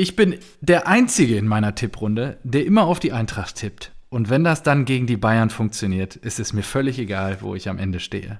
Ich bin der Einzige in meiner Tipprunde, der immer auf die Eintracht tippt. Und wenn das dann gegen die Bayern funktioniert, ist es mir völlig egal, wo ich am Ende stehe.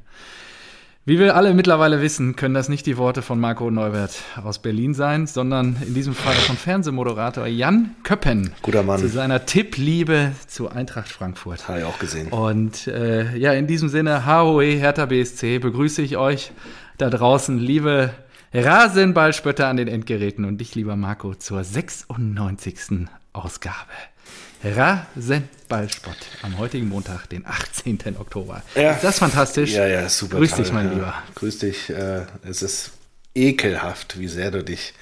Wie wir alle mittlerweile wissen, können das nicht die Worte von Marco Neuwert aus Berlin sein, sondern in diesem Fall von Fernsehmoderator Jan Köppen. Guter Mann. Zu seiner Tippliebe zu Eintracht Frankfurt. Habe ich auch gesehen. Und äh, ja, in diesem Sinne, HOE Hertha BSC, begrüße ich euch da draußen, liebe Rasenballspötter an den Endgeräten und dich, lieber Marco, zur 96. Ausgabe. Rasenballspott am heutigen Montag, den 18. Oktober. Ja. Ist das fantastisch? Ja, ja, super. Grüß toll, dich, mein ja. Lieber. Grüß dich. Äh, es ist ekelhaft, wie sehr du dich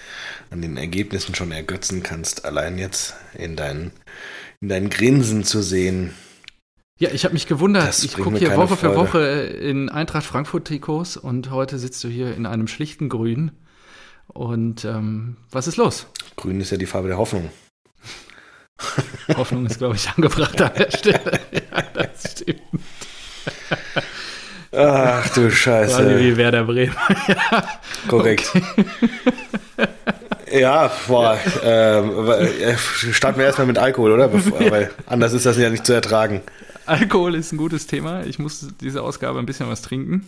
an den Ergebnissen schon ergötzen kannst. Allein jetzt in deinen, in deinen Grinsen zu sehen. Ja, ich habe mich gewundert. Das Ich gucke hier Woche für Freude. Woche in Eintracht Frankfurt Trikots und heute sitzt du hier in einem schlichten Grün. Und ähm, was ist los? Grün ist ja die Farbe der Hoffnung. Hoffnung ist, glaube ich, angebracht an der Stelle. ja, das stimmt. Ach du Quasi Scheiße. wie Werder Bremen. Korrekt. Ja, boah, ähm, äh, starten wir erstmal mit Alkohol, oder? Bevor, weil anders ist das ja nicht zu ertragen. Alkohol ist ein gutes Thema. Ich muss diese Ausgabe ein bisschen was trinken.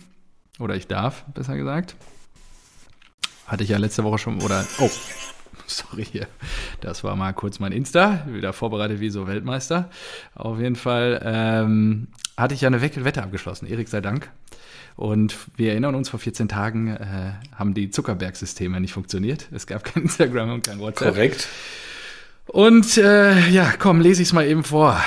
Oder ich darf, besser gesagt. Hatte ich ja letzte Woche schon, oder, oh, sorry hier. Das war mal kurz mein Insta, wieder vorbereitet wie so Weltmeister. Auf jeden Fall ähm, hatte ich ja eine Wette abgeschlossen, Erik sei Dank. Und wir erinnern uns, vor 14 Tagen äh, haben die Zuckerberg-Systeme nicht funktioniert. Es gab kein Instagram und kein WhatsApp. Korrekt. Und äh, ja, komm, lese ich es mal eben vor.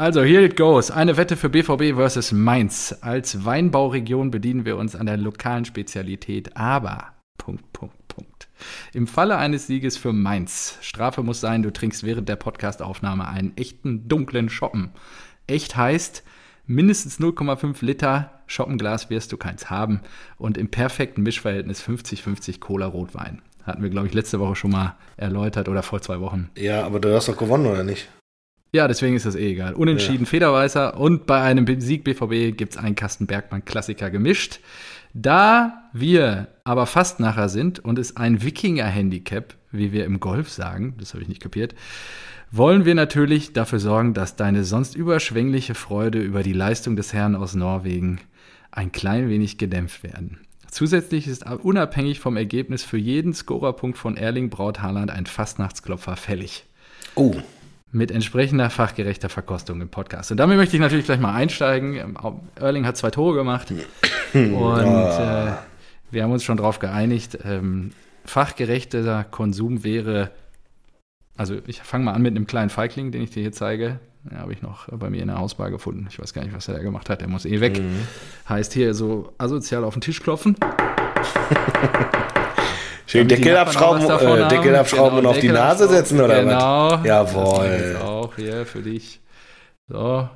Also, here it goes. Eine Wette für BVB versus Mainz. Als Weinbauregion bedienen wir uns an der lokalen Spezialität, aber Punkt, Punkt, Punkt. Im Falle eines Sieges für Mainz, Strafe muss sein, du trinkst während der Podcastaufnahme einen echten dunklen Schoppen. Echt heißt, mindestens 0,5 Liter Schoppenglas wirst du keins haben und im perfekten Mischverhältnis 50-50 Cola-Rotwein. Hatten wir, glaube ich, letzte Woche schon mal erläutert oder vor zwei Wochen. Ja, aber du hast doch gewonnen, oder nicht? Ja, deswegen ist das eh egal. Unentschieden Federweißer und bei einem Sieg BVB gibt es einen Kasten Bergmann-Klassiker gemischt. Da wir aber fast nachher sind und es ein Wikinger-Handicap, wie wir im Golf sagen, das habe ich nicht kapiert, wollen wir natürlich dafür sorgen, dass deine sonst überschwängliche Freude über die Leistung des Herrn aus Norwegen ein klein wenig gedämpft werden. Zusätzlich ist unabhängig vom Ergebnis für jeden Scorerpunkt von Erling Braut Haaland ein Fastnachtsklopfer fällig Oh, mit entsprechender fachgerechter Verkostung im Podcast. Und damit möchte ich natürlich gleich mal einsteigen. Ähm, Erling hat zwei Tore gemacht und äh, wir haben uns schon darauf geeinigt, ähm, fachgerechter Konsum wäre, also ich fange mal an mit einem kleinen Feigling, den ich dir hier zeige. Den habe ich noch bei mir in der Hausbar gefunden. Ich weiß gar nicht, was er da gemacht hat. Der muss eh weg. Heißt hier so asozial auf den Tisch klopfen. schön die Deckel abschrauben, äh. Deckel abschrauben Genau, und auf die Deckel Nase abschrauben. setzen, oder genau. was? Jawohl. Das auch hier für dich. So.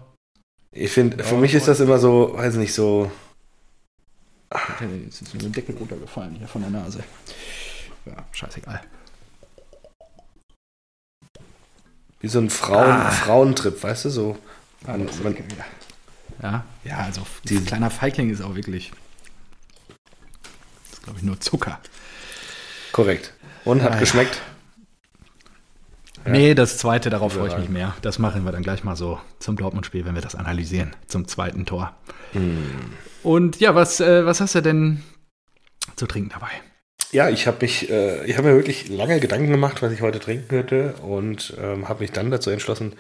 Ich finde, für mich ist das immer so, weiß nicht, so. Jetzt ist mir ein Deckel runtergefallen hier von der Nase. Ja, scheißegal. Wie so ein Frauen, Ah. Frauentrip, weißt du, so. Ah, Man, man. Ja, ja, also Die- ein kleiner Feigling ist auch wirklich. Das ist, glaube ich, nur Zucker. Korrekt. Und hat ja. geschmeckt? Ja. Nee, das zweite, darauf freue ich mich mehr. Das machen wir dann gleich mal so zum Dortmund-Spiel, wenn wir das analysieren, zum zweiten Tor. Hm. Und ja, was, äh, was hast du denn zu trinken dabei? Ja, ich habe mich, äh, ich habe mir wirklich lange Gedanken gemacht, was ich heute trinken könnte und ähm, habe mich dann dazu entschlossen,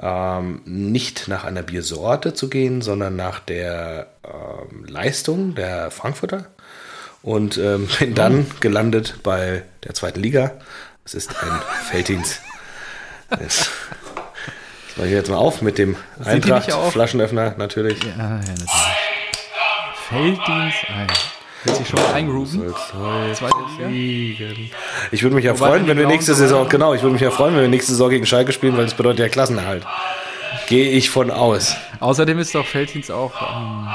ähm, nicht nach einer Biersorte zu gehen, sondern nach der ähm, Leistung der Frankfurter und ähm, bin dann gelandet bei der zweiten Liga. Es ist ein Felddienst. Das, das mache ich jetzt mal auf mit dem Eintracht-Flaschenöffner natürlich. Ja, ja, natürlich. Felddienst ein. Willst du schon mal eingrooven? Ich würde mich ja Wobei freuen, wenn wir nächste Saison, genau, ich würde mich ja freuen, wenn wir nächste Saison gegen Schalke spielen, weil das bedeutet ja Klassenerhalt. Gehe ich von aus. Außerdem ist doch Felddienst auch, ähm,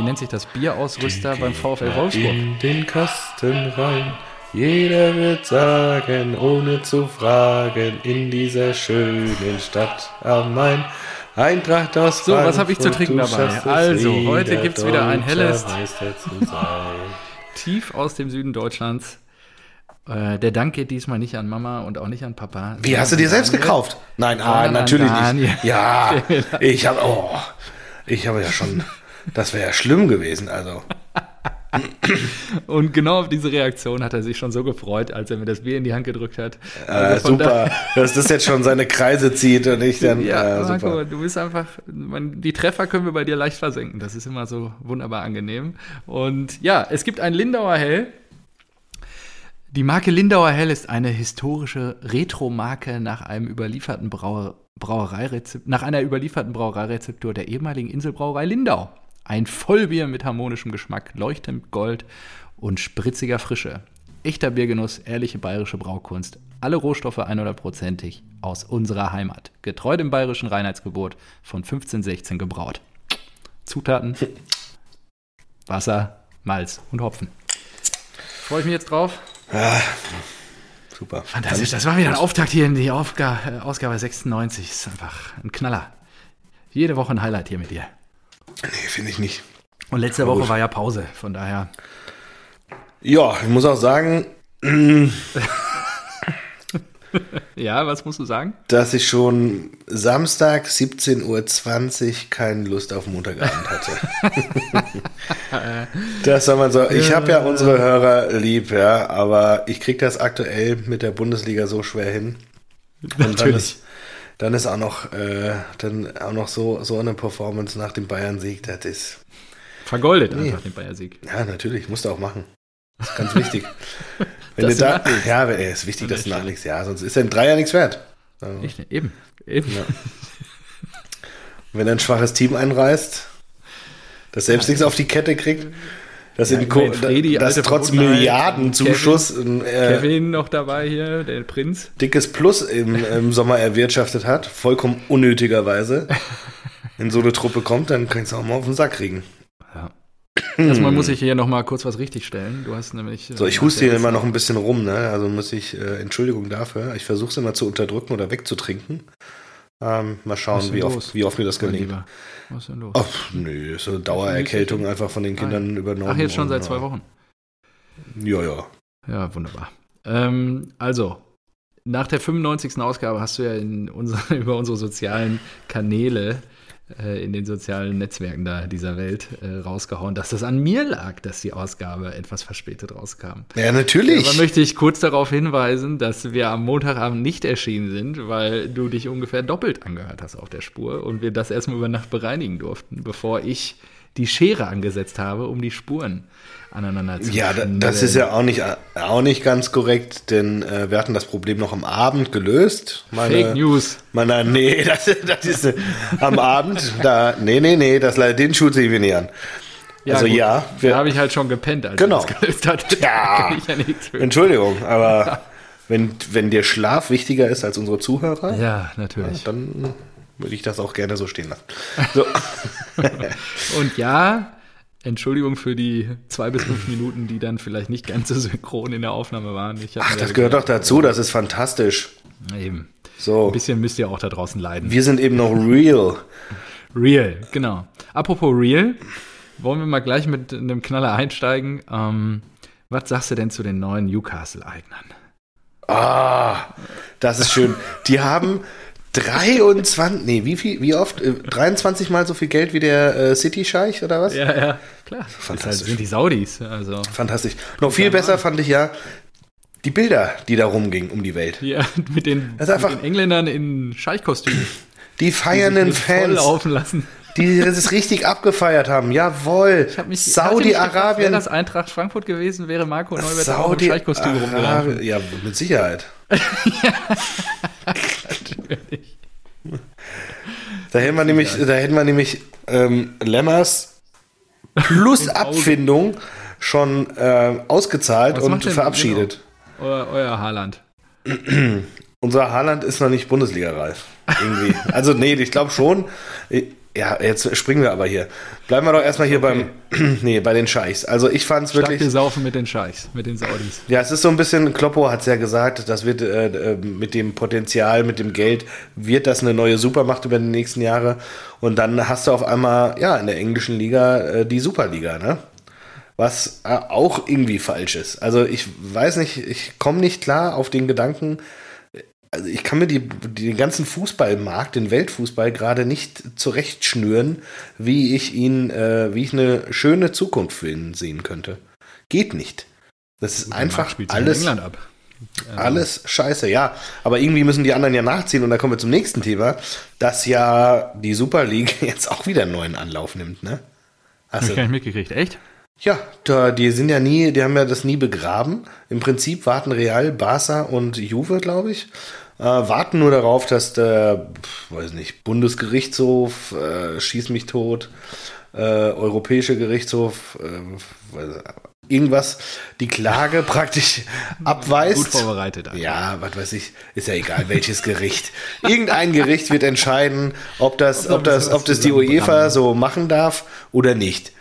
wie nennt sich das, Bierausrüster beim VfL Wolfsburg. In den Kasten rein. Jeder wird sagen, ohne zu fragen, in dieser schönen Stadt am Main. Eintracht aus So, was hab ich zu trinken dabei? es Also, heute gibt's wieder ein helles-. Tief aus dem Süden Deutschlands. Äh, der Dank geht diesmal nicht an Mama und auch nicht an Papa. Wie, hast du dir selbst Daniel. gekauft? Nein, ah, natürlich nicht. Ja, ich habe, oh, ich habe ja schon, das wäre ja schlimm gewesen, also. Und genau auf diese Reaktion hat er sich schon so gefreut, als er mir das Bier in die Hand gedrückt hat. Äh, Also von super, dass das jetzt schon seine Kreise zieht und ich dann, Ja, äh, Marco, super. du bist einfach, man, die Treffer können wir bei dir leicht versenken. Das ist immer so wunderbar angenehm. Und ja, es gibt ein Lindauer Hell. Die Marke Lindauer Hell ist eine historische Retro-Marke nach einem überlieferten Brauer, Brauereirezept, nach einer überlieferten Brauereirezeptur der ehemaligen Inselbrauerei Lindau. Ein Vollbier mit harmonischem Geschmack, leuchtend Gold und spritziger Frische. Echter Biergenuss, ehrliche bayerische Braukunst. Alle Rohstoffe 100%ig aus unserer Heimat. Getreu dem bayerischen Reinheitsgebot von 1516 gebraut. Zutaten: Wasser, Malz und Hopfen. Freue ich mich jetzt drauf. Super. Fantastisch. Das war wieder ein Auftakt hier in die Aufga äh, Ausgabe 96. Ist einfach ein Knaller. Jede Woche ein Highlight hier mit dir. Nee, finde ich nicht. Und letzte Woche gut. war ja Pause. Von daher. Ja, ich muss auch sagen, Ja, was musst du sagen? dass ich schon Samstag 17.20 Uhr keine Lust auf Montagabend hatte. das soll man so. Ich habe ja unsere Hörer lieb, ja, aber ich kriege das aktuell mit der Bundesliga so schwer hin. Und dann Natürlich. ist, dann ist auch noch, äh, dann auch noch so, so eine Performance nach dem Bayern-Sieg, das ist, Vergoldet einfach den Bayern-Sieg. ja, natürlich, musst du auch machen. Das ist ganz wichtig. Wenn Dass du da, ja, wenn- es ist wichtig, dass du Natürlich. nachlegst, ja, sonst ist ein Dreier nichts wert. Also, Ich, eben. Eben. Wenn ein schwaches Team einreißt, das selbst nichts auf die Kette kriegt, das, in immerhin Ko- Fredi, das alte trotz Milliardenzuschuss ein äh, Kevin noch dabei hier, der Prinz. dickes Plus im, im Sommer erwirtschaftet hat, vollkommen unnötigerweise, in so eine Truppe kommt, dann kannst du auch mal auf den Sack kriegen. Ja. Erstmal muss ich hier noch mal kurz was richtigstellen. Du hast nämlich. So, ich huste hier immer noch ein bisschen rum, ne? Also muss ich, äh, Entschuldigung dafür, ich versuche es immer zu unterdrücken oder wegzutrinken. Ähm, mal schauen, wie oft, wie oft mir das gelingt. Was ist denn los? Ach, nö, so eine Dauererkältung einfach von den Kindern übernommen. Ach, jetzt schon seit zwei ja. Wochen. Ja, ja. Ja, wunderbar. Ähm, also, nach der 95. Ausgabe hast du ja in unser, über unsere sozialen Kanäle äh, in den sozialen Netzwerken da dieser Welt äh, rausgehauen, dass das an mir lag, dass die Ausgabe etwas verspätet rauskam. Ja, natürlich. Aber möchte ich kurz darauf hinweisen, dass wir am Montagabend nicht erschienen sind, weil du dich ungefähr doppelt angehört hast auf der Spur und wir das erstmal über Nacht bereinigen durften, bevor ich die Schere angesetzt habe, um die Spuren aneinander zu Ja, da, das ist ja auch nicht, auch nicht ganz korrekt, denn äh, wir hatten das Problem noch am Abend gelöst. Meine, Fake News. Meine, nee, das, das ist äh, am Abend, da, nee, nee, nee, das, den Schuh ziehen wir nicht an. also gut. ja, Da wir, habe ich halt schon gepennt, als Genau. ich das gelöst hatte. Ja. Da kann ich ja. Entschuldigung, aber wenn, wenn dir Schlaf wichtiger ist als unsere Zuhörer, Ja, natürlich. dann würde ich das auch gerne so stehen lassen. So, Und ja, Entschuldigung für die zwei bis fünf Minuten, die dann vielleicht nicht ganz so synchron in der Aufnahme waren. Ach, das da gehört doch dazu, das ist fantastisch. Eben. So, Ein bisschen müsst ihr auch da draußen leiden. wir sind eben noch real. Real, genau. Apropos Real, wollen wir mal gleich mit einem Knaller einsteigen. Ähm, was sagst du denn zu den neuen Newcastle-Eignern? Ah, das ist schön. Die haben 23, nee, wie viel, wie oft? Äh, 23 mal so viel Geld wie der äh, City-Scheich oder was? Ja, ja, klar. Das halt, Fantastisch. sind die Saudis. Also Fantastisch. Noch viel besser fand ich ja die Bilder, die da rumgingen um die Welt. hier mit den, Das mit den Engländern in Scheichkostümen. Die feiernden die Fans, laufen lassen. die es richtig abgefeiert haben. Jawohl. Saudi-Arabien. das Eintracht Frankfurt gewesen, wäre Marco Neubert auch im Scheichkostüm rumgelaufen. Ja, mit Sicherheit. Natürlich. Da hätten wir nämlich, da hätten wir nämlich ähm, Lemmers plus Abfindung schon ähm, ausgezahlt Was und verabschiedet. Euer, euer Haaland. Unser Haaland ist noch nicht Bundesliga-reif. Irgendwie. also, nee, ich glaube schon. Ja, jetzt springen wir aber hier. Bleiben wir doch erstmal hier beim, nee, bei den Scheichs. Also, ich fand es Stark wirklich. wir saufen mit den Scheichs, mit den Saudis. Ja, es ist so ein bisschen, Kloppo hat es ja gesagt, das wird äh, äh, mit dem Potenzial, mit dem Geld, wird das eine neue Supermacht über die nächsten Jahre. Und dann hast du auf einmal, ja, in der englischen Liga äh, die Superliga, ne? was äh, auch irgendwie falsch ist. Also ich weiß nicht, ich komme nicht klar auf den Gedanken, also ich kann mir die, den ganzen Fußballmarkt, den Weltfußball gerade nicht zurechtschnüren, wie ich ihn, äh, wie ich eine schöne Zukunft für ihn sehen könnte. Geht nicht. Das ist Gut, einfach alles, alles scheiße, ja. Aber irgendwie müssen die anderen ja nachziehen und da kommen wir zum nächsten Thema, dass ja die Super League jetzt auch wieder einen neuen Anlauf nimmt, ne? Hast Hab ich gar nicht mitgekriegt, echt? Ja, da, die sind ja nie, die haben ja das nie begraben. Im Prinzip warten Real, Barca und Juve, glaube ich, äh, warten nur darauf, dass der, weiß nicht, Bundesgerichtshof, äh, schieß mich tot, äh, Europäische Gerichtshof, äh, irgendwas, die Klage praktisch abweist. Gut vorbereitet. Einfach. Ja, was weiß ich, ist ja egal, welches Gericht. Irgendein Gericht wird entscheiden, ob das, ob das, ob das die UEFA so machen darf oder nicht.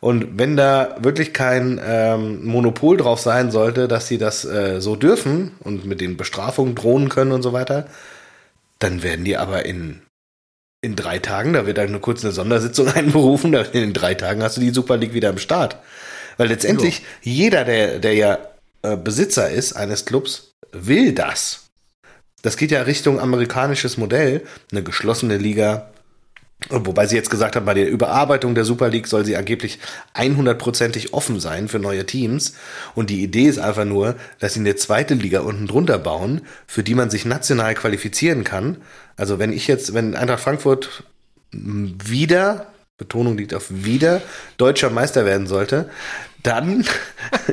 Und wenn da wirklich kein ähm, Monopol drauf sein sollte, dass sie das äh, so dürfen und mit den Bestrafungen drohen können und so weiter, dann werden die aber in, in drei Tagen, da wird dann eine kurze Sondersitzung einberufen, in drei Tagen hast du die Super League wieder am Start. Weil letztendlich jo. jeder, der, der ja äh, Besitzer ist eines Clubs, will das. Das geht ja Richtung amerikanisches Modell, eine geschlossene Liga, Wobei sie jetzt gesagt haben, bei der Überarbeitung der Super League soll sie angeblich 100%ig offen sein für neue Teams. Und die Idee ist einfach nur, dass sie eine zweite Liga unten drunter bauen, für die man sich national qualifizieren kann. Also wenn ich jetzt, wenn Eintracht Frankfurt wieder, Betonung liegt auf wieder, deutscher Meister werden sollte, dann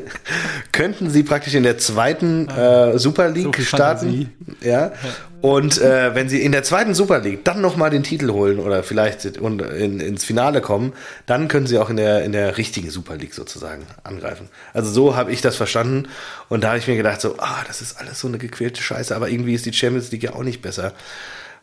könnten sie praktisch in der zweiten äh, Super League so starten. Ja. Und äh, wenn sie in der zweiten Super League dann nochmal den Titel holen oder vielleicht in, in, ins Finale kommen, dann können sie auch in der, in der richtigen Super League sozusagen angreifen. Also so habe ich das verstanden. Und da habe ich mir gedacht, so, ah, das ist alles so eine gequälte Scheiße, aber irgendwie ist die Champions League ja auch nicht besser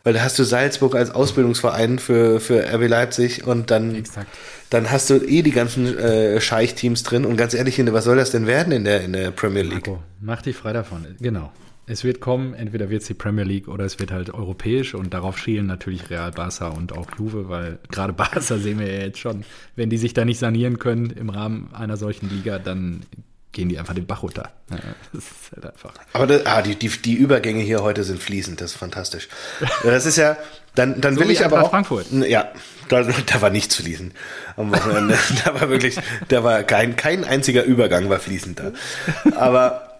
weil da hast du Salzburg als Ausbildungsverein für, für RB Leipzig und dann, Exakt. dann hast du eh die ganzen äh, Scheich-Teams drin und ganz ehrlich, was soll das denn werden in der, in der Premier League? Marco, mach dich frei davon, genau. Es wird kommen, entweder wird es die Premier League oder es wird halt europäisch und darauf schielen natürlich Real Barca und auch Juve, weil gerade Barca sehen wir ja jetzt schon, wenn die sich da nicht sanieren können im Rahmen einer solchen Liga, dann gehen die einfach den Bach runter. Ja, das ist halt einfach. Aber das, ah, die, die, die Übergänge hier heute sind fließend, das ist fantastisch. Das ist ja, dann, dann so will ich aber auch. Frankfurt. Ja, da, da war nichts fließend am Wochenende. da war wirklich, da war kein, kein einziger Übergang war fließend da. Aber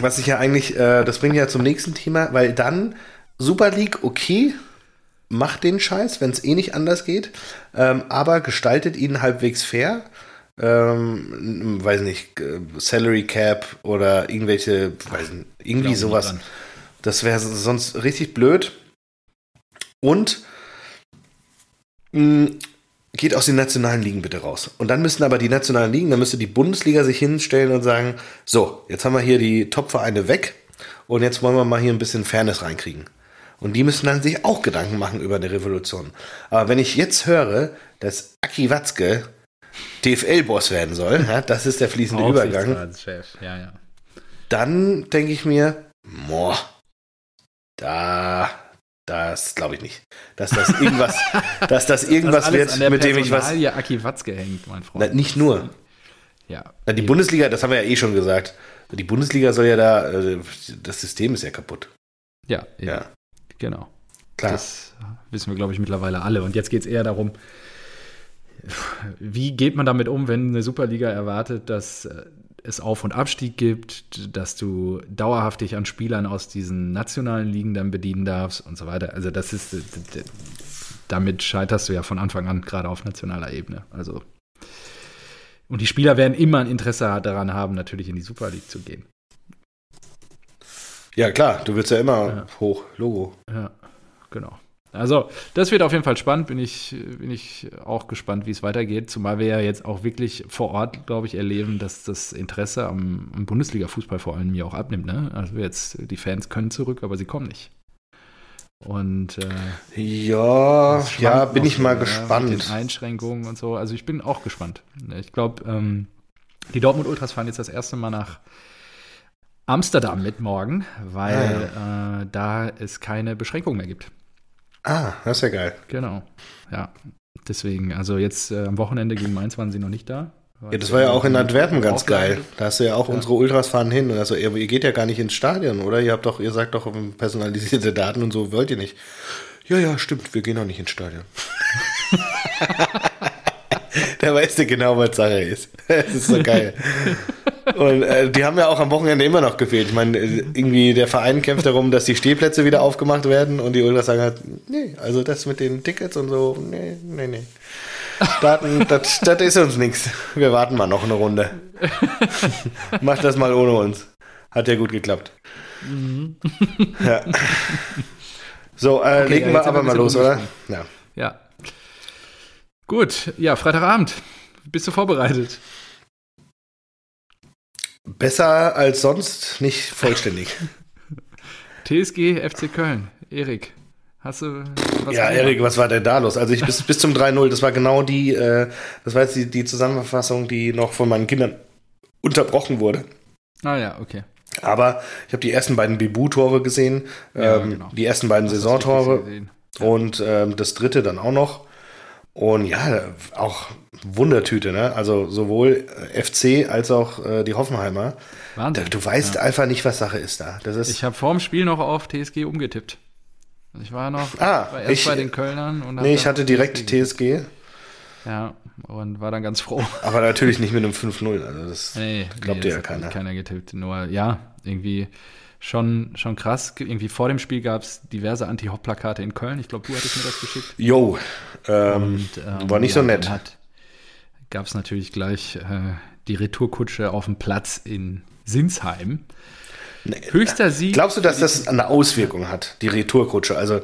was ich ja eigentlich, äh, das bringt ja zum nächsten Thema, weil dann Super League, okay, macht den Scheiß, wenn es eh nicht anders geht, ähm, aber gestaltet ihn halbwegs fair ähm, weiß nicht, äh, Salary Cap oder irgendwelche, weiß nicht, irgendwie sowas. Das wäre sonst richtig blöd. Und mh, mm, geht aus den nationalen Ligen bitte raus. Und dann müssten aber die nationalen Ligen, dann müsste die Bundesliga sich hinstellen und sagen, so, jetzt haben wir hier die Top-Vereine weg und jetzt wollen wir mal hier ein bisschen Fairness reinkriegen. Und die müssen dann sich auch Gedanken machen über eine Revolution. Aber wenn ich jetzt höre, dass Aki Watzke DFL-Boss werden soll, ja, das ist der fließende Übergang. Ja, ja. Dann denke ich mir, boah, da, das glaube ich nicht. Dass das irgendwas, dass das irgendwas das wird, mit dem ich was. Ja, Aki Watzke hängt, mein Freund. Na, nicht nur. Ja. Na, die eben. Bundesliga, das haben wir ja eh schon gesagt. Die Bundesliga soll ja da, äh, das System ist ja kaputt. Ja, eben. ja. Genau. Klar. Das wissen wir, glaube ich, mittlerweile alle. Und jetzt geht es eher darum, wie geht man damit um, wenn eine Superliga erwartet, dass äh, es Auf- und Abstieg gibt, dass du dauerhaft dich an Spielern aus diesen nationalen Ligen dann bedienen darfst und so weiter. Also das ist, damit scheiterst du ja von Anfang an, gerade auf nationaler Ebene. Also und die Spieler werden immer ein Interesse daran haben, natürlich in die Super League zu gehen. Ja, klar, du willst ja immer ja. hoch, Logo. Ja, genau. Also, das wird auf jeden Fall spannend. Bin ich, bin ich auch gespannt, wie es weitergeht. Zumal wir ja jetzt auch wirklich vor Ort, glaube ich, erleben, dass das Interesse am, am Bundesliga-Fußball vor allem ja auch abnimmt. Ne? Also, jetzt, die Fans können zurück, aber sie kommen nicht. Und äh, ja, ja, bin ich mal so, gespannt. mit den Einschränkungen und so. Also ich bin auch gespannt. Ich glaube, ähm, die Dortmund Ultras fahren jetzt das erste Mal nach Amsterdam mit morgen, weil ah, ja. äh, da es keine Beschränkungen mehr gibt. Ah, das ist ja geil. Genau. Ja. Deswegen, also jetzt äh, am Wochenende gegen Mainz waren sie noch nicht da. Ja, das war ja auch in Antwerpen ganz geil. Da hast du ja auch ja. unsere Ultras fahren hin also ihr, ihr geht ja gar nicht ins Stadion, oder? Ihr habt doch, ihr sagt doch personalisierte Daten und so wollt ihr nicht. Ja, ja, stimmt, wir gehen auch nicht ins Stadion. da weißt du genau, was Sache ist. Das ist so geil. Und äh, die haben ja auch am Wochenende immer noch gefehlt. Ich meine, irgendwie der Verein kämpft darum, dass die Stehplätze wieder aufgemacht werden und die Ultras sagen halt, nee, also das mit den Tickets und so, nee, nee, nee. Daten, das, das ist uns nichts. Wir warten mal noch eine Runde. Macht das mal ohne uns. Hat ja gut geklappt. Mhm. Ja. So, äh, okay, legen wir aber mal los, oder? Ja. ja. Gut, ja, Freitagabend. Bist du vorbereitet? Besser als sonst, nicht vollständig. TSG FC Köln, Erik. Hast du was Ja, Erik, was war denn da los? Also ich bis, bis zum 3-0, das war genau die, äh, das war jetzt die, die Zusammenfassung, die noch von meinen Kindern unterbrochen wurde. Ah ja, okay. Aber ich habe die ersten beiden Bibu-Tore gesehen, ja, ähm, genau. die ersten beiden Saisontore und ähm, das dritte dann auch noch. Und ja, auch Wundertüte, ne? Also sowohl FC als auch äh, die Hoffenheimer. Wahnsinn. Du weißt ja. einfach nicht, was Sache ist da. Das ist ich habe vorm Spiel noch auf TSG umgetippt. Also ich war noch ah, war erst ich, bei den Kölnern. Und nee, ich hatte direkt TSG. TSG. Ja, und war dann ganz froh. Aber natürlich nicht mit einem 5-0. Also das nee, glaubt nee, ja keiner. keiner getippt. Nur, ja, irgendwie schon, schon krass. Irgendwie vor dem Spiel gab es diverse Anti-Hop-Plakate in Köln. Ich glaube, du hattest mir das geschickt. Jo, ähm, ähm, war nicht ja, so nett. Gab es natürlich gleich äh, die Retourkutsche auf dem Platz in Sinsheim. Nee. Höchster Sieg. Glaubst du, dass das eine Auswirkung hat, die Retourkutsche? Also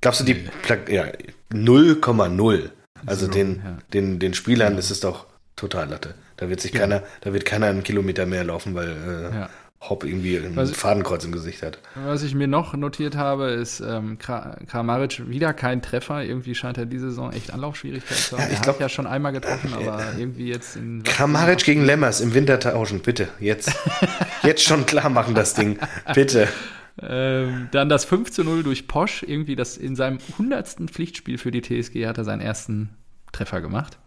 glaubst du, die nee. ja, 0,0. Also den, ja. den, den Spielern ja. ist es doch total Latte. Da wird sich keiner, da wird keiner einen Kilometer mehr laufen, weil äh, Hopp irgendwie ein was, Fadenkreuz im Gesicht hat. Was ich mir noch notiert habe, ist ähm, Kramaric wieder kein Treffer. Irgendwie scheint er diese Saison echt Anlaufschwierigkeiten zu haben. Ja, ich glaube ja schon einmal getroffen, aber irgendwie jetzt in. Kramaric gegen Lemmers im Winter tauschen, bitte. Jetzt. jetzt schon klar machen das Ding. Bitte. Ähm, dann das 5 zu 0 durch Posch. Irgendwie das in seinem 100. Pflichtspiel für die TSG hat er seinen ersten Treffer gemacht.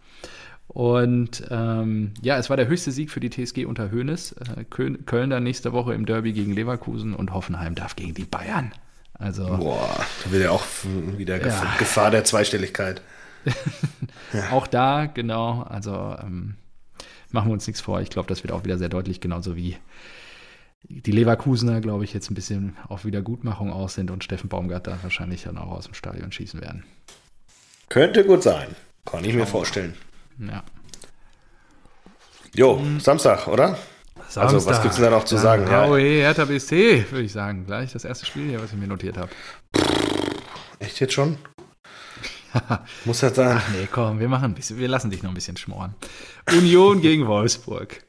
Und ähm, ja, es war der höchste Sieg für die TSG unter Hoeneß. Äh, Köln, Köln dann nächste Woche im Derby gegen Leverkusen und Hoffenheim darf gegen die Bayern. Also, Boah, da wird ja auch wieder ja. Gefahr der Zweistelligkeit. ja. Auch da, genau. Also ähm, machen wir uns nichts vor. Ich glaube, das wird auch wieder sehr deutlich, genauso wie die Leverkusener, glaube ich, jetzt ein bisschen auf Wiedergutmachung aus sind und Steffen Baumgartner wahrscheinlich dann auch aus dem Stadion schießen werden. Könnte gut sein. Kann ich mir vorstellen. Ja. Jo, mhm. Samstag, oder? Samstag. Also, was gibt es denn da noch zu sagen? Ja, oh, hey, Hertha BSC, würde ich sagen. Gleich das erste Spiel hier, was ich mir notiert habe. Echt jetzt schon? Muss das sein? Ach nee, komm, wir machen ein bisschen, wir lassen dich noch ein bisschen schmoren. Union gegen Wolfsburg.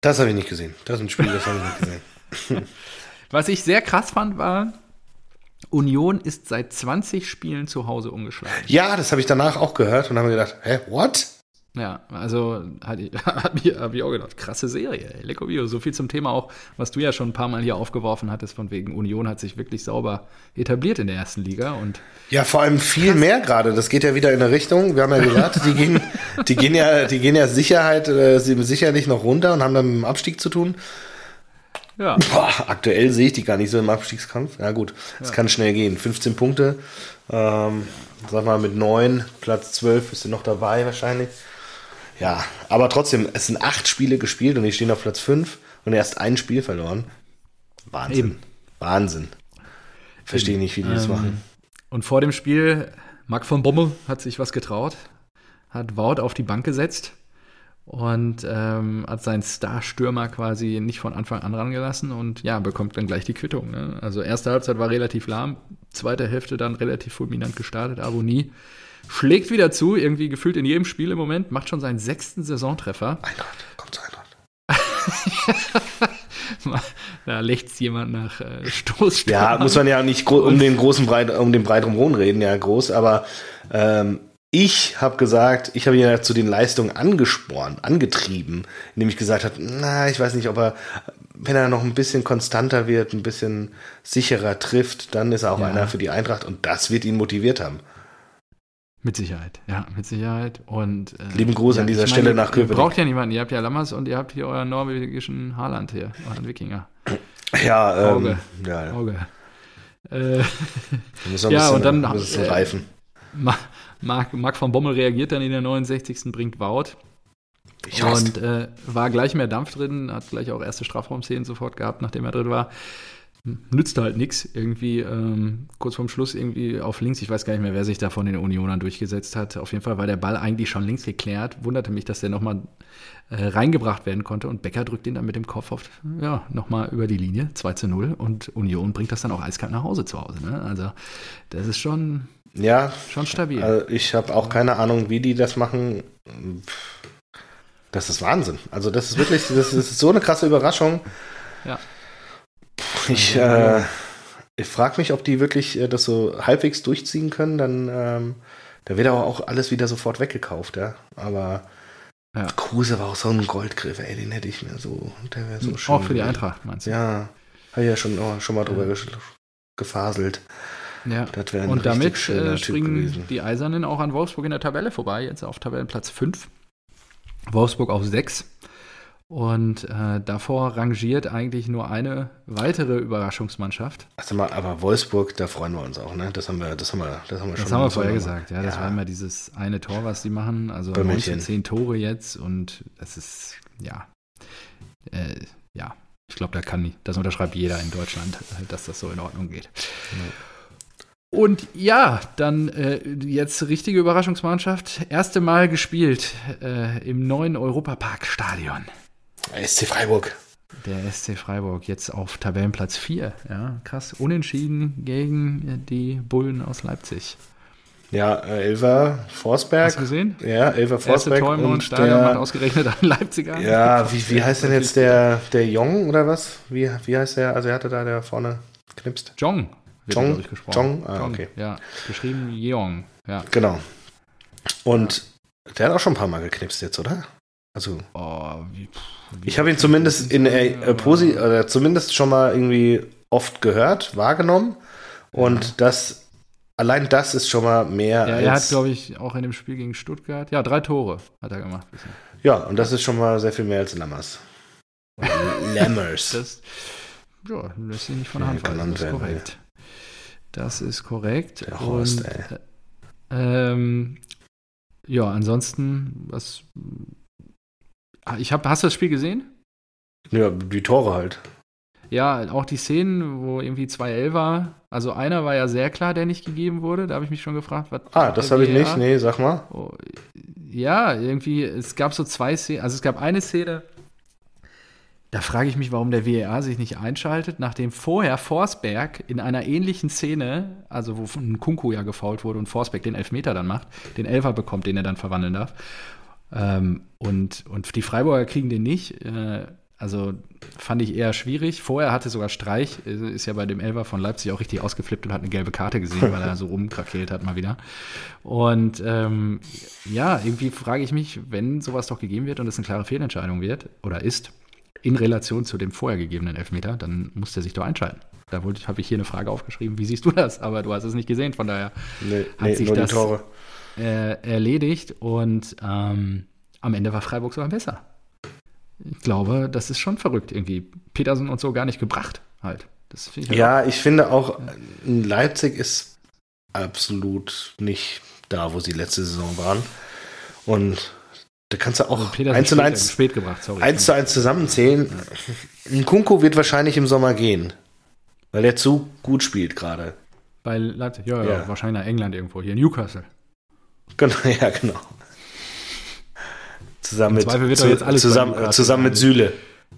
Das habe ich nicht gesehen. Das ist ein Spiel, das habe ich nicht gesehen. Was ich sehr krass fand, war, Union ist seit 20 Spielen zu Hause ungeschlagen. Ja, das habe ich danach auch gehört und habe mir gedacht, hä, what? Ja, also hat, hat mir, hab ich auch gedacht, krasse Serie, ey, Lecco Bio. So viel zum Thema auch, was du ja schon ein paar Mal hier aufgeworfen hattest, von wegen Union hat sich wirklich sauber etabliert in der ersten Liga. Und ja, vor allem viel krass. mehr gerade. Das geht ja wieder in eine Richtung. Wir haben ja gesagt, die gehen, die gehen ja, die gehen ja Sicherheit, äh, sicherlich noch runter und haben dann mit dem Abstieg zu tun. Ja. Boah, aktuell sehe ich die gar nicht so im Abstiegskampf. Ja, gut, es ja. kann schnell gehen. 15 Punkte, ähm, sag mal mit 9, Platz 12 bist du noch dabei wahrscheinlich. Ja, aber trotzdem, es sind acht Spiele gespielt und die stehen auf Platz 5 und erst ein Spiel verloren. Wahnsinn. Eben. Wahnsinn. Verstehe nicht, wie die ähm, das machen. Und vor dem Spiel, Marc von Bommel hat sich was getraut, hat Wout auf die Bank gesetzt und ähm, hat seinen Starstürmer quasi nicht von Anfang an rangelassen und ja, bekommt dann gleich die Quittung. Ne? Also erste Halbzeit war relativ lahm, zweite Hälfte dann relativ fulminant gestartet. Aboni schlägt wieder zu, irgendwie gefühlt in jedem Spiel im Moment, macht schon seinen sechsten Saisontreffer. Eintracht, kommt zu Eintracht. da lächzt jemand nach äh, Stoßstürmer. Ja, muss man ja nicht um den großen Breit, um den Breit reden, ja, groß, aber ähm, ich habe gesagt, ich habe ihn ja zu den Leistungen angespornt, angetrieben, indem ich gesagt habe, na, ich weiß nicht, ob er, wenn er noch ein bisschen konstanter wird, ein bisschen sicherer trifft, dann ist er auch ja. einer für die Eintracht und das wird ihn motiviert haben. Mit Sicherheit, ja, mit Sicherheit. Und, äh, Lieben Gruß ja, an dieser Stelle nach Köpenick. Ihr braucht ja niemanden, ihr habt ja Lammers und ihr habt hier euren norwegischen Haaland hier, euren Wikinger. Ja, ähm, Auge. ja, ja. Auge. Äh, ja, und dann muss es reifen. Marc, Marc von Bommel reagiert dann in der 69. bringt Wout. Und äh, war gleich mehr Dampf drin, hat gleich auch erste Strafraumszenen sofort gehabt, nachdem er drin war. Nützte halt nichts. Irgendwie ähm, kurz vorm Schluss irgendwie auf links, ich weiß gar nicht mehr, wer sich da von den Unionern durchgesetzt hat. Auf jeden Fall war der Ball eigentlich schon links geklärt. Wunderte mich, dass der nochmal äh, reingebracht werden konnte und Becker drückt ihn dann mit dem Kopf auf, ja, nochmal über die Linie, 2 zu 0 und Union bringt das dann auch eiskalt nach Hause zu Hause. Ne? Also das ist schon, ja, schon stabil. Also ich habe auch keine Ahnung, wie die das machen. Das ist Wahnsinn. Also das ist wirklich, das ist so eine krasse Überraschung. Ja. Ich, äh, ich frage mich, ob die wirklich äh, das so halbwegs durchziehen können. Dann ähm, da wird aber auch alles wieder sofort weggekauft, ja. Aber ja. Kruse war auch so ein Goldgriff, ey, den hätte ich mir so, der wäre so schön. Auch für die Eintracht, meinst du? Ja, habe ich ja schon, oh, schon mal drüber ja. gefaselt. Ja. Und damit äh, springen die Eisernen auch an Wolfsburg in der Tabelle vorbei, jetzt auf Tabellenplatz 5. Wolfsburg auf 6. Und äh, davor rangiert eigentlich nur eine weitere Überraschungsmannschaft. Ach mal, aber Wolfsburg, da freuen wir uns auch, ne? Das haben wir, das haben wir, das haben wir das schon. Das haben wir vorher gesagt, ja. Das ja. war immer dieses eine Tor, was die machen. Also 19, 10 Tore jetzt und das ist, ja. Äh, ja, ich glaube, da kann das unterschreibt jeder in Deutschland, dass das so in Ordnung geht. Ja. Und ja, dann äh, jetzt richtige Überraschungsmannschaft. Erste Mal gespielt äh, im neuen Europapark-Stadion. SC Freiburg. Der SC Freiburg jetzt auf Tabellenplatz 4. Ja, krass. Unentschieden gegen die Bullen aus Leipzig. Ja, äh, Elva Forsberg. Hast du gesehen? Ja, Elva Forsberg. Tor im neuen Stadion der, ausgerechnet an Leipziger. Ja, wie, wie heißt denn jetzt der, der Jong oder was? Wie, wie heißt der? Also er hatte da der vorne knipst. Jong. Jong, Jong, ah, Jong, okay. Ja, geschrieben Jeong. Ja. Genau. Und ja. der hat auch schon ein paar Mal geknipst jetzt, oder? Also. Oh, wie, wie ich habe ihn zumindest in äh, Posi oder zumindest schon mal irgendwie oft gehört, wahrgenommen. Und ja. das, allein das ist schon mal mehr. Ja, er hat, glaube ich, auch in dem Spiel gegen Stuttgart, ja, drei Tore hat er gemacht. Bisschen. Ja, und das ist schon mal sehr viel mehr als Lammers. Lammers. Das, ja, lässt sich nicht von der Hand fallen. Das ist korrekt. Das ist korrekt. Der Horst, und, ey. Ähm, ja, ansonsten, was Ah, ich hab, hast du das Spiel gesehen? Ja, die Tore halt. Ja, auch die Szenen, wo irgendwie zwei Elfer, also einer war ja sehr klar, der nicht gegeben wurde. Da habe ich mich schon gefragt, was. Ah, das habe ich nicht, nee, sag mal. Oh, ja, irgendwie, es gab so zwei Szenen, also es gab eine Szene, da frage ich mich, warum der WEA sich nicht einschaltet, nachdem vorher Forsberg in einer ähnlichen Szene, also wo Kunku ja gefault wurde und Forsberg den Elfmeter dann macht, den Elfer bekommt, den er dann verwandeln darf. Ähm, und, und die Freiburger kriegen den nicht. Äh, also fand ich eher schwierig. Vorher hatte sogar Streich, äh, ist ja bei dem Elfer von Leipzig auch richtig ausgeflippt und hat eine gelbe Karte gesehen, weil er so rumkrakelt hat mal wieder. Und ähm, ja, irgendwie frage ich mich, wenn sowas doch gegeben wird und es eine klare Fehlentscheidung wird oder ist, in Relation zu dem vorher gegebenen Elfmeter, dann muss der sich doch einschalten. Da habe ich hier eine Frage aufgeschrieben, wie siehst du das? Aber du hast es nicht gesehen, von daher nee, hat nee, sich das äh, erledigt und ähm, am Ende war Freiburg sogar besser. Ich glaube, das ist schon verrückt irgendwie. Petersen und so gar nicht gebracht halt. Ich halt ja, auch. ich finde auch, Leipzig ist absolut nicht da, wo sie letzte Saison waren. Und da kannst du auch also eins und eins, spät gebracht, sorry. eins zu eins zusammenzählen. Ein Kunko wird wahrscheinlich im Sommer gehen, weil er zu gut spielt gerade. Bei Leipzig, ja, ja, ja, wahrscheinlich nach England irgendwo, hier in Newcastle. Genau, ja, genau. Zusammen mit, zu, zusammen, zusammen mit Süle.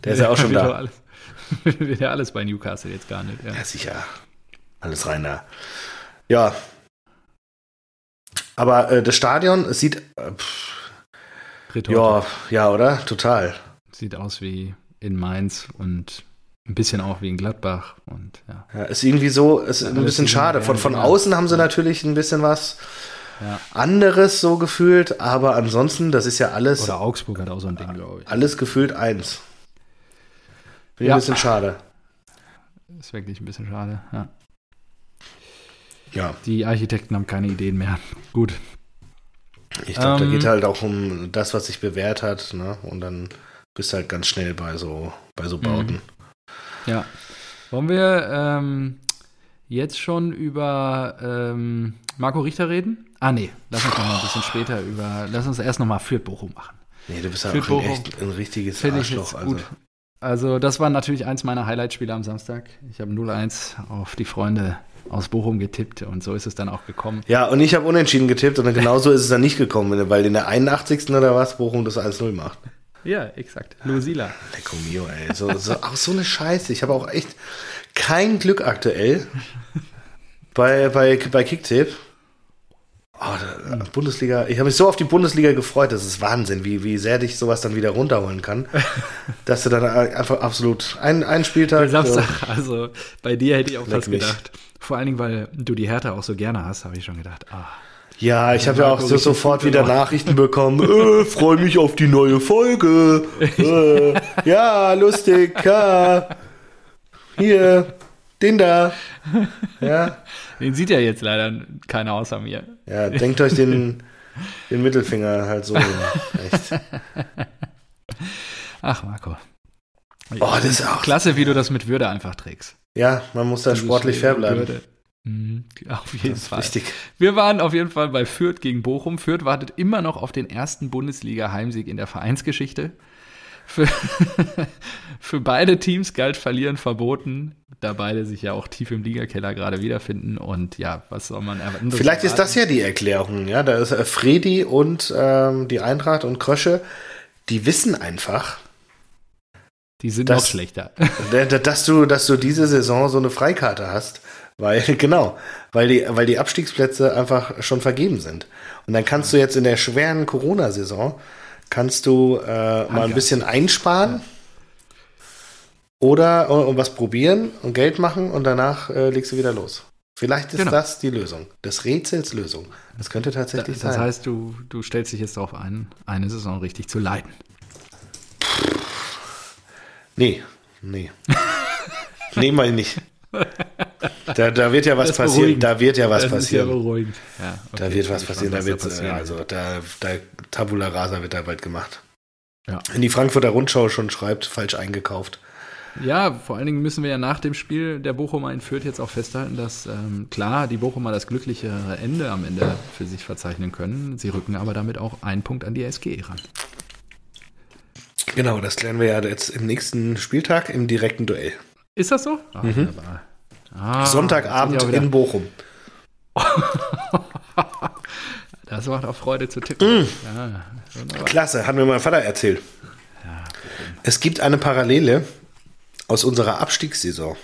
Der ist ja auch schon da. Alles, wird ja alles bei Newcastle jetzt gar nicht. Ja, ja sicher. Alles rein da. Ja. Aber äh, das Stadion, es sieht. Äh, ja, ja, oder? Total. Sieht aus wie in Mainz und ein bisschen auch wie in Gladbach und ja. Ja, ist irgendwie so, ist ja, ein bisschen schade. Von, von außen haben sie natürlich ein bisschen was anderes so gefühlt, aber ansonsten, das ist ja alles. Oder Augsburg hat auch so ein Ding, glaube ich. Alles gefühlt eins. Finde ja. ein bisschen schade. Ist wirklich ein bisschen schade, ja. Ja. Die Architekten haben keine Ideen mehr. Gut. Ich glaube, ähm, da geht halt auch um das, was sich bewährt hat, ne? Und dann bist du halt ganz schnell bei so, bei so Bauten. Mhm. Ja. Wollen wir ähm, jetzt schon über ähm, Marco Richter reden? Ah, nee, lass uns noch mal ein bisschen später über, lass uns erst noch mal Fürth Bochum machen. Nee, du bist ja auch ein, echt ein richtiges Arschloch. Also. also, das war natürlich eins meiner Highlight-Spiele am Samstag. Ich habe 0-1 auf die Freunde aus Bochum getippt und so ist es dann auch gekommen. Ja, und ich habe unentschieden getippt und dann genauso ist es dann nicht gekommen, weil in der 81. oder was Bochum das 1-0 macht. Ja, exakt. Lusila. Lecco mio, ey. So, so, auch so eine Scheiße. Ich habe auch echt kein Glück aktuell bei, bei, bei Kicktip. Oh, Bundesliga, ich habe mich so auf die Bundesliga gefreut, das ist Wahnsinn, wie, wie sehr dich sowas dann wieder runterholen kann. dass du dann einfach absolut einen, einen Spieltag. Samstag, so, also bei dir hätte ich auch fast gedacht. Vor allen Dingen, weil du die Härte auch so gerne hast, habe ich schon gedacht, ah. Ja, ich habe ja auch so sofort wieder Nachrichten bekommen. äh, Freue mich auf die neue Folge. Äh, ja, lustig. Ja. Hier, den da. Ja. Den sieht ja jetzt leider keiner außer mir. Ja, denkt euch den, den Mittelfinger halt so. Echt. Ach, Marco. Oh, das ist auch klasse, wie du das mit Würde einfach trägst. Ja, man muss da sportlich fair bleiben. Würde. Mhm, auf jeden Fall. Richtig. Wir waren auf jeden Fall bei Fürth gegen Bochum. Fürth wartet immer noch auf den ersten Bundesliga-Heimsieg in der Vereinsgeschichte. Für, für beide Teams galt Verlieren verboten, da beide sich ja auch tief im Ligakeller gerade wiederfinden. Und ja, was soll man erwarten? Vielleicht ist das ja die Erklärung. Ja, da ist äh, Fredi und ähm, die Eintracht und Krösche, die wissen einfach. Die sind dass, noch schlechter. Dass du, dass du diese Saison so eine Freikarte hast. Weil, genau, weil die, weil die Abstiegsplätze einfach schon vergeben sind. Und dann kannst du jetzt in der schweren Corona-Saison kannst du äh, mal ein bisschen einsparen oder uh, was probieren und Geld machen und danach äh, legst du wieder los. Vielleicht ist genau. das die Lösung, des Rätsels Lösung. Das könnte tatsächlich das, sein. Das heißt, du, du stellst dich jetzt darauf ein, eine Saison richtig zu leiden. Nee, nee. nee, mal nicht. Da, da wird ja was passieren. Da wird ja was das passieren. Ist ja beruhigend. Ja, okay, da wird was passieren. Da wird, passieren. also da, da Tabula Rasa wird da bald gemacht. Ja. Wenn die Frankfurter Rundschau schon schreibt, falsch eingekauft. Ja, vor allen Dingen müssen wir ja nach dem Spiel der Bochumer in Fürth jetzt auch festhalten, dass ähm, klar die Bochumer das glücklichere Ende am Ende für sich verzeichnen können. Sie rücken aber damit auch einen Punkt an die SG ran. Genau, das klären wir ja jetzt im nächsten Spieltag im direkten Duell. Ist das so? Ah, mhm. ah, Sonntagabend in Bochum. das macht auch Freude zu tippen. Mhm. Ja, Klasse, hat mir mein Vater erzählt. Ja, es gibt eine Parallele aus unserer Abstiegssaison.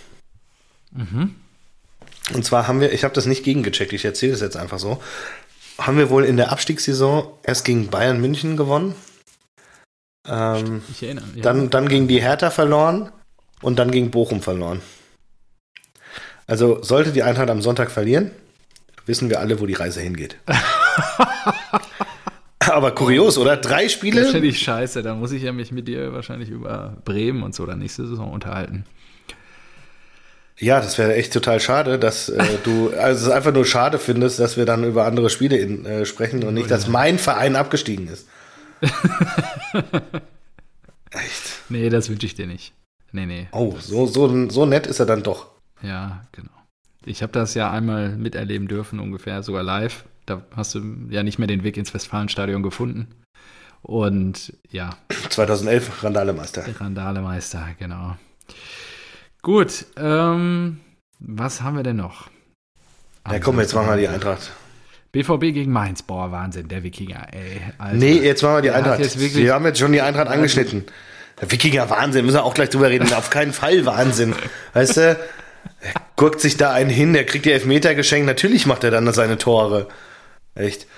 Mhm. Und zwar haben wir, ich habe das nicht gegengecheckt, ich erzähle das jetzt einfach so, haben wir wohl in der Abstiegssaison erst gegen Bayern München gewonnen. Ähm, ich erinnere. Ja. Dann, dann gegen die Hertha verloren und dann gegen Bochum verloren. Also sollte die Eintracht am Sonntag verlieren, wissen wir alle, wo die Reise hingeht. Aber kurios, oder? Drei Spiele? Das finde ich scheiße. Da muss ich ja mich mit dir wahrscheinlich über Bremen und so dann nächste Saison unterhalten. Ja, das wäre echt total schade, dass äh, du, also es einfach nur schade findest, dass wir dann über andere Spiele in, äh, sprechen und nicht, dass mein Verein abgestiegen ist. echt? Nee, das wünsche ich dir nicht. Nee, nee. Oh, so, so, so nett ist er dann doch. Ja, genau. Ich habe das ja einmal miterleben dürfen, ungefähr, sogar live. Da hast du ja nicht mehr den Weg ins Westfalenstadion gefunden. Und ja. 2011 Randalemeister. Randalemeister, genau. Gut, ähm, was haben wir denn noch? Ja, komm, jetzt machen wir die Eintracht. BVB gegen Mainz, boah, Wahnsinn, der Wikinger, ey. Alter. Nee, jetzt machen wir die Eintracht. Wir haben jetzt schon die Eintracht angeschnitten. Der Wikinger Wahnsinn, müssen wir auch gleich drüber reden. Auf keinen Fall Wahnsinn. Weißt du, er guckt sich da einen hin, der kriegt die Elfmeter geschenkt. Natürlich macht er dann seine Tore. Echt.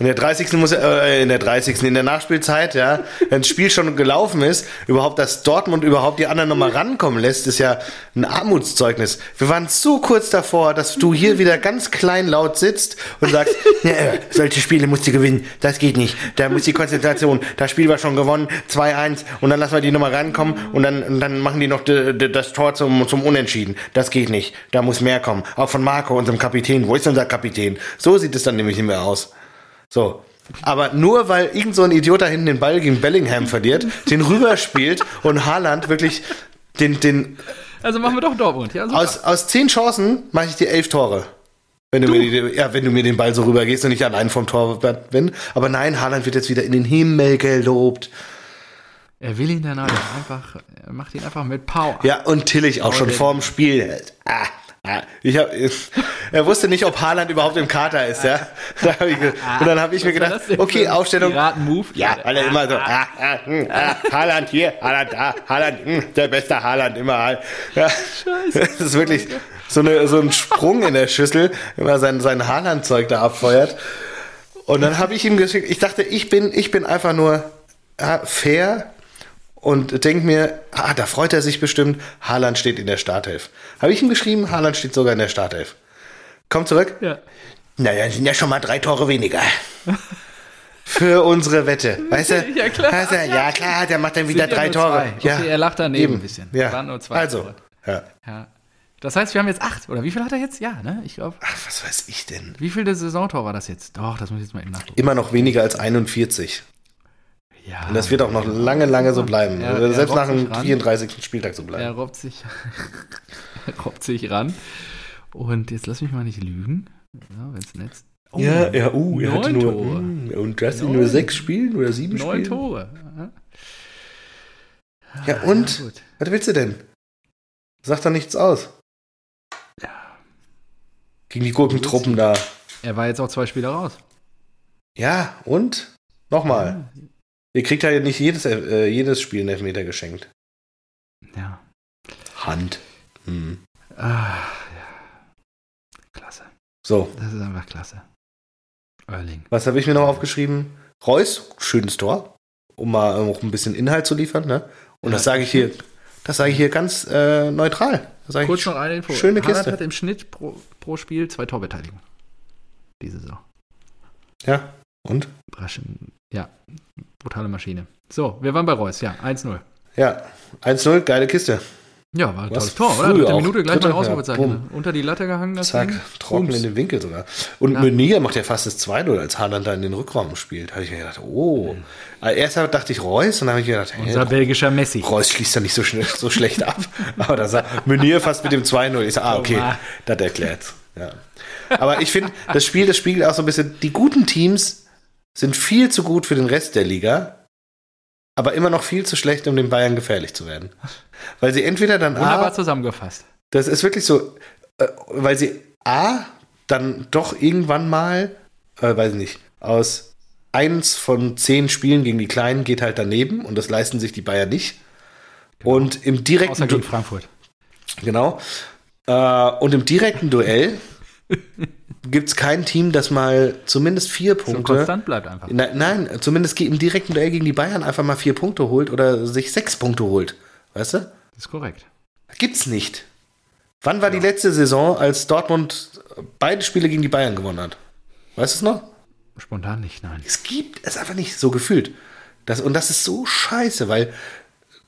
In der 30. muss äh, in der 30. in der Nachspielzeit, ja, wenn das Spiel schon gelaufen ist, überhaupt, dass Dortmund überhaupt die anderen nochmal rankommen lässt, ist ja ein Armutszeugnis. Wir waren so kurz davor, dass du hier wieder ganz klein laut sitzt und sagst, ja, solche Spiele musst du gewinnen, das geht nicht, da muss die Konzentration, das Spiel war schon gewonnen, 2-1 und dann lassen wir die nochmal rankommen und dann, und dann machen die noch de, de, das Tor zum, zum Unentschieden. Das geht nicht, da muss mehr kommen. Auch von Marco, unserem Kapitän. Wo ist unser Kapitän? So sieht es dann nämlich nicht mehr aus. So, Aber nur weil irgend so ein Idiot da hinten den Ball gegen Bellingham verliert, den rüberspielt und Haaland wirklich den, den Also machen wir doch Dortmund. Ja, super. aus, aus zehn Chancen mache ich dir elf Tore. Wenn du, mir die, ja, wenn du mir den Ball so rübergehst und nicht an einen vom Tor bin. Aber nein, Haaland wird jetzt wieder in den Himmel gelobt. er will ihn dann halt einfach, er macht ihn einfach mit Power. Ja, und Tillich auch schon vorm Spiel. Ah, ich hab, er wusste nicht, ob Haaland überhaupt im Kater ist, ja. Da hab ich, und dann habe ich mir gedacht, okay, Aufstellung. Piraten-Move? Ja, weil er immer so, ah, ah, hm, ah, Haaland hier, Haaland da, Haaland, hm, der beste Haaland immer. Ja. Scheiße. Das ist wirklich so, eine, so ein Sprung in der Schüssel, wenn man sein, sein Haaland-Zeug da abfeuert. Und dann habe ich ihm geschickt, ich dachte, ich bin, ich bin einfach nur ja, fair und denke mir, ah, da freut er sich bestimmt, Haaland steht in der Startelf. Habe ich ihm geschrieben, Haaland steht sogar in der Startelf. Komm zurück. Ja. Naja, sind ja schon mal drei Tore weniger. Für unsere Wette. Weißt du? Ja, klar. Weißt du? Ja, klar, der macht dann wieder drei Tore. zwei. Ja, Okay, er lacht daneben eben. ein bisschen. Ja. Waren nur zwei also, Tore. ja. ja. Das heißt, wir haben jetzt acht. Oder wie viel hat er jetzt? Ja, ne? Ich glaube. Ach, was weiß ich denn? Wie viel der Saisontor war das jetzt? Doch, das muss ich jetzt mal eben nachgucken. Immer noch weniger als 41. Ja. Und das wird auch noch lange, lange so bleiben. Er- Also er Selbst nach dem ran. 34. Spieltag so Er bleiben. robbt sich, er robbt sich ran. Und jetzt lass mich mal nicht lügen. Ja, wenn's Netz. Oh, ja, ja, uh, er neun nur, Tore. mm, und ihn Neun. nur sechs Spielen oder sieben Neun Spielen? Tore. Ja. Ja, und? Ja. Was willst du denn? Sag doch nichts aus. Ja. Gegen die Gurkentruppen da. Er war jetzt auch zwei Spiele raus. Ja, und? Nochmal. Ihr kriegt ja nicht jedes, äh, jedes Spiel einen Elfmeter geschenkt. Ja. Hand. Hm. Ah, ja. Klasse. So, Das ist einfach klasse. Erling. was habe ich mir noch aufgeschrieben? Reus, schönes Tor, um mal auch ein bisschen Inhalt zu liefern. Ne? Und Ja. das sage ich hier, das sage ich hier ganz äh, neutral. Kurz ich, noch eine Info. schöne Haaland Kiste. hat im Schnitt pro, pro Spiel zwei Torbeteiligungen. Diese Saison. Ja, und? Braschen. Ja, brutale Maschine. So, wir waren bei Reus. Ja, 1-0. Ja, 1-0, geile Kiste. Ja, war ein Was tolles Tor, oder? Dritte auch. Minute gleich mal Ausrufezeichen. ja? Unter die Latte gehangen, das Zack, Ding. trocken Bums. in den Winkel sogar. Und Ja. Meunier macht ja fast das 2-0, als Haaland da in den Rückraum spielt. Habe ich mir gedacht, oh. Also Erst dachte ich Reus und dann habe ich mir gedacht, Unser hey, belgischer Messi. Reus schließt da nicht so, schnell, so schlecht ab. Aber da sah Meunier fast mit dem 2-0. Ich sage, ah, okay, das erklärt's. Ja. Aber ich finde, das Spiel, das spiegelt auch so ein bisschen, die guten Teams sind viel zu gut für den Rest der Liga, aber immer noch viel zu schlecht, um den Bayern gefährlich zu werden. Weil sie entweder dann Wunderbar A, zusammengefasst. das ist wirklich so, äh, weil sie A, dann doch irgendwann mal, äh, weiß ich nicht, aus eins von zehn Spielen gegen die Kleinen geht halt daneben und das leisten sich die Bayern nicht. Und im direkten Außer gegen Frankfurt. genau. Äh, und im direkten Duell gibt es kein Team, das mal zumindest vier So Punkte. konstant bleibt einfach. Na, nein, zumindest im direkten Duell gegen die Bayern einfach mal vier Punkte holt oder sich sechs Punkte holt. Weißt du? Das ist korrekt. Gibt's nicht. Wann war die letzte Saison, als Dortmund beide Spiele gegen die Bayern gewonnen hat? Weißt du es noch? Spontan nicht, nein. Es gibt es einfach nicht so gefühlt. Das, und das ist so scheiße, weil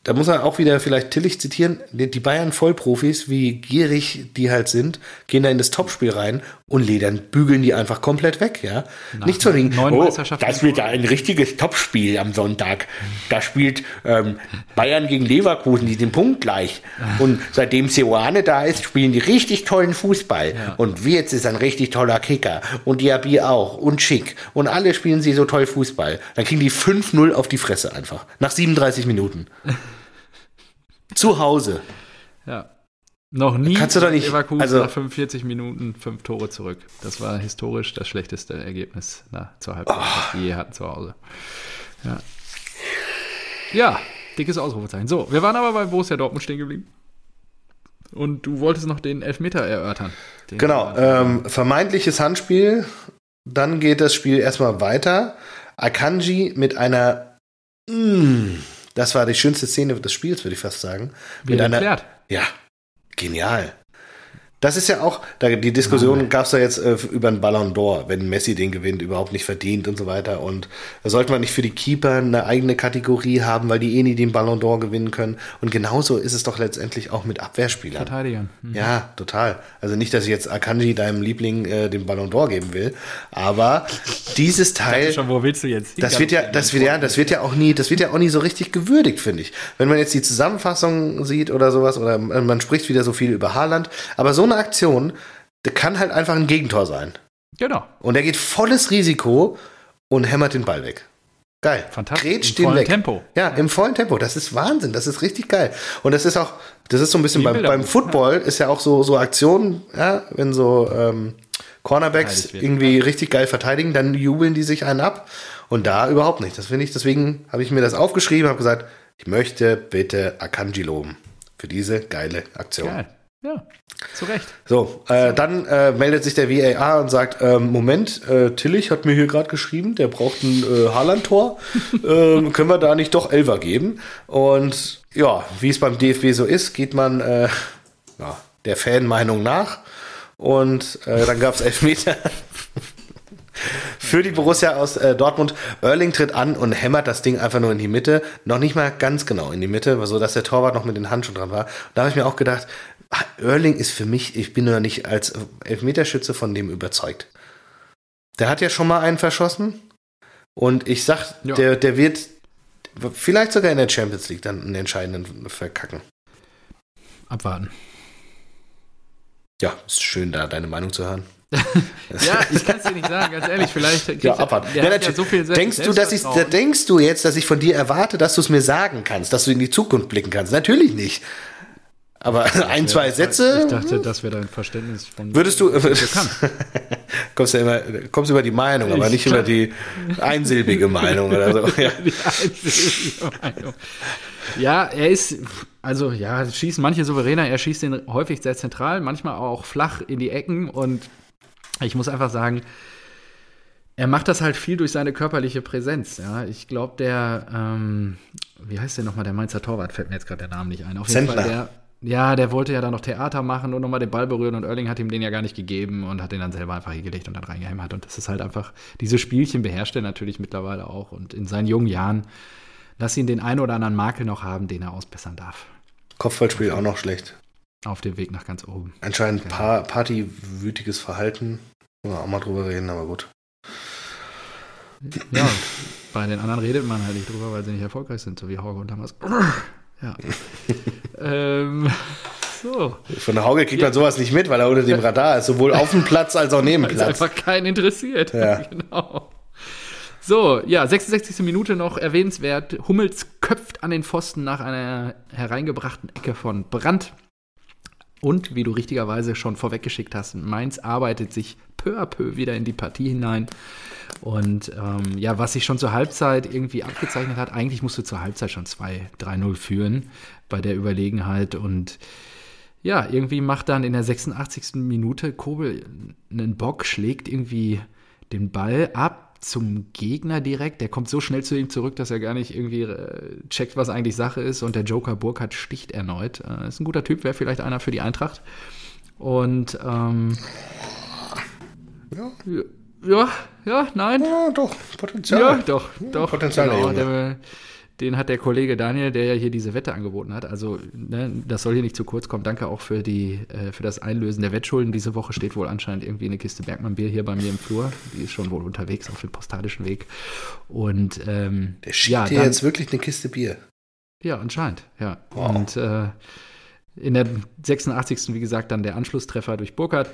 da muss man auch wieder vielleicht Tillich zitieren, die die Bayern Vollprofis, wie gierig die halt sind, gehen da in das Topspiel rein und ledern, bügeln die einfach komplett weg, ja. Nicht so wegen, oh, das wird ja ein richtiges Topspiel am Sonntag. Da spielt ähm, Bayern gegen Leverkusen, die sind punktgleich. Und seitdem Seoane da ist, spielen die richtig tollen Fußball. Ja. Und Wirtz ist ein richtig toller Kicker. Und Diaby auch. Und Schick. Und alle spielen sie so toll Fußball. Dann kriegen die 5-0 auf die Fresse einfach. Nach 37 Minuten. Zu Hause. Ja. Noch nie Kannst du doch nicht- Leverkusen also- nach 45 Minuten fünf Tore zurück. Das war historisch das schlechteste Ergebnis na, zur Halbzeit, was die je hatten zu Hause. Ja. ja, dickes Ausrufezeichen. So, wir waren aber bei Borussia Dortmund stehen geblieben. Und du wolltest noch den Elfmeter erörtern. Den Genau. Ähm, vermeintliches Handspiel. Dann geht das Spiel erstmal weiter. Akanji mit einer. Mm, das war die schönste Szene des Spiels, würde ich fast sagen. Wie mit er einer. erklärt. Ja, genial. Das ist ja auch, da, die Diskussion gab es ja jetzt äh, über den Ballon d'Or, wenn Messi den gewinnt, überhaupt nicht verdient und so weiter. Und da sollte man nicht für die Keeper eine eigene Kategorie haben, weil die eh nie den Ballon d'Or gewinnen können. Und genauso ist es doch letztendlich auch mit Abwehrspielern. Verteidigern. Mhm. Ja, total. Also nicht, dass ich jetzt Akanji, deinem Liebling, äh, den Ballon d'Or geben will, aber dieses Teil. Schon, wo willst du jetzt? Das wird ja, das wird ja, das wird ja auch nie, das wird ja auch nie so richtig gewürdigt, finde ich. Wenn man jetzt die Zusammenfassung sieht oder sowas, oder man spricht wieder so viel über Haaland, aber so eine Aktion, das kann halt einfach ein Gegentor sein. Genau. Und er geht volles Risiko und hämmert den Ball weg. Geil. Fantastisch. Grätscht Im vollen weg. Tempo. Ja, im vollen Tempo. Das ist Wahnsinn. Das ist richtig geil. Und das ist auch, das ist so ein bisschen beim, beim Football ist ja auch so, so Aktionen, ja, wenn so ähm, Cornerbacks wird. irgendwie richtig geil verteidigen, dann jubeln die sich einen ab. Und da überhaupt nicht. Das finde ich, deswegen habe ich mir das aufgeschrieben, habe gesagt, ich möchte bitte Akanji loben für diese geile Aktion. Geil. Ja, zu Recht. So, äh, dann äh, meldet sich der VAR und sagt, ähm, Moment, äh, Tillich hat mir hier gerade geschrieben, der braucht ein äh, Haaland-Tor. ähm, können wir da nicht doch Elfer geben? Und ja, wie es beim DFB so ist, geht man äh, ja, der Fanmeinung nach. Und äh, dann gab es Elfmeter. Für die Borussia aus äh, Dortmund. Erling tritt an und hämmert das Ding einfach nur in die Mitte. Noch nicht mal ganz genau in die Mitte, so dass der Torwart noch mit den Handschuhen dran war. Und da habe ich mir auch gedacht, Erling ist für mich, ich bin ja nicht als Elfmeterschütze von dem überzeugt. Der hat ja schon mal einen verschossen. Und ich sag, Ja. der, der wird vielleicht sogar in der Champions League dann einen entscheidenden verkacken. Abwarten. Ja, ist schön, da deine Meinung zu hören. Ja, ich kann es dir nicht sagen, ganz ehrlich. Vielleicht Ja, abwarten. der Ja, ja so viel Selbst- denkst du, dass ich, da denkst du jetzt, dass ich von dir erwarte, dass du es mir sagen kannst, dass du in die Zukunft blicken kannst? Natürlich nicht. Aber ein, zwei Sätze Ich dachte, das wäre dein Verständnis von. würdest du. kommst ja immer, kommst über die Meinung, aber Ich nicht über die einsilbige Meinung oder so. Ja. Die einzige Meinung. Ja, er ist, also ja, schießen manche souveräner, er schießt den häufig sehr zentral, manchmal auch flach in die Ecken und ich muss einfach sagen, er macht das halt viel durch seine körperliche Präsenz. Ja, ich glaube, der, ähm, wie heißt der nochmal, der Mainzer Torwart, fällt mir jetzt gerade der Name nicht ein. Auf jeden Sendler. Fall, der, ja, der wollte ja dann noch Theater machen und nochmal den Ball berühren und Erling hat ihm den ja gar nicht gegeben und hat den dann selber einfach hingelegt und dann reingehämmert. Und das ist halt einfach, diese Spielchen beherrscht er natürlich mittlerweile auch und in seinen jungen Jahren, lass ihn den einen oder anderen Makel noch haben, den er ausbessern darf. Kopfballspiel auch noch schlecht. Auf dem Weg nach ganz oben. Anscheinend pa partywütiges Verhalten. Müssen wir auch mal drüber reden, aber gut. Ja, bei den anderen redet man halt nicht drüber, weil sie nicht erfolgreich sind, so wie Hauge und damals. Ja. ähm, so. Von der Hauge kriegt man sowas nicht mit, weil er unter dem Radar ist, sowohl auf dem Platz als auch neben Platz. einfach keinen interessiert. Ja. genau. So, ja, 66. Minute noch erwähnenswert. Hummels köpft an den Pfosten nach einer hereingebrachten Ecke von Brandt. Und wie du richtigerweise schon vorweggeschickt hast, Mainz arbeitet sich peu à peu wieder in die Partie hinein. Und ähm, ja, was sich schon zur Halbzeit irgendwie abgezeichnet hat, eigentlich musst du zur Halbzeit schon 2-3-0 führen bei der Überlegenheit. Und ja, irgendwie macht dann in der 86. Minute Kobel einen Bock, schlägt irgendwie den Ball ab zum Gegner direkt. Der kommt so schnell zu ihm zurück, dass er gar nicht irgendwie äh, checkt, was eigentlich Sache ist. Und der Joker Burkhardt sticht erneut. Äh, ist ein guter Typ, wäre vielleicht einer für die Eintracht. Und ähm, Ja. ja, ja, nein. Ja, doch, Potenzial. Ja, doch, doch. Potenzial, genau, der, den hat der Kollege Daniel, der ja hier diese Wette angeboten hat. Also, ne, das soll hier nicht zu kurz kommen. Danke auch für, die, äh, für das Einlösen der Wettschulden. Diese Woche steht wohl anscheinend irgendwie eine Kiste Bergmann-Bier hier bei mir im Flur. Die ist schon wohl unterwegs auf dem postalischen Weg. Und ähm, Der schickt ja, dir dann- jetzt wirklich eine Kiste Bier. ja, anscheinend, ja. Wow. Und äh, in der 86. wie gesagt, dann der Anschlusstreffer durch Burkhardt.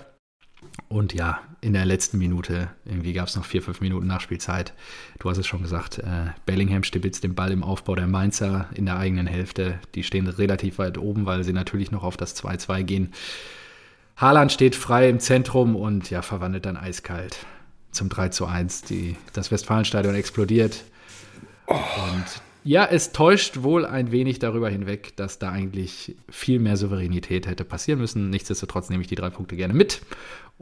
Und ja, in der letzten Minute, irgendwie gab es noch vier, fünf Minuten Nachspielzeit. Du hast es schon gesagt, äh, Bellingham stibitzt den Ball im Aufbau der Mainzer in der eigenen Hälfte. Die stehen relativ weit oben, weil sie natürlich noch auf das 2-2 gehen. Haaland steht frei im Zentrum und ja, verwandelt dann eiskalt zum 3 zu 1. Die, das Westfalenstadion explodiert. Und ja, es täuscht wohl ein wenig darüber hinweg, dass da eigentlich viel mehr Souveränität hätte passieren müssen. Nichtsdestotrotz nehme ich die drei Punkte gerne mit.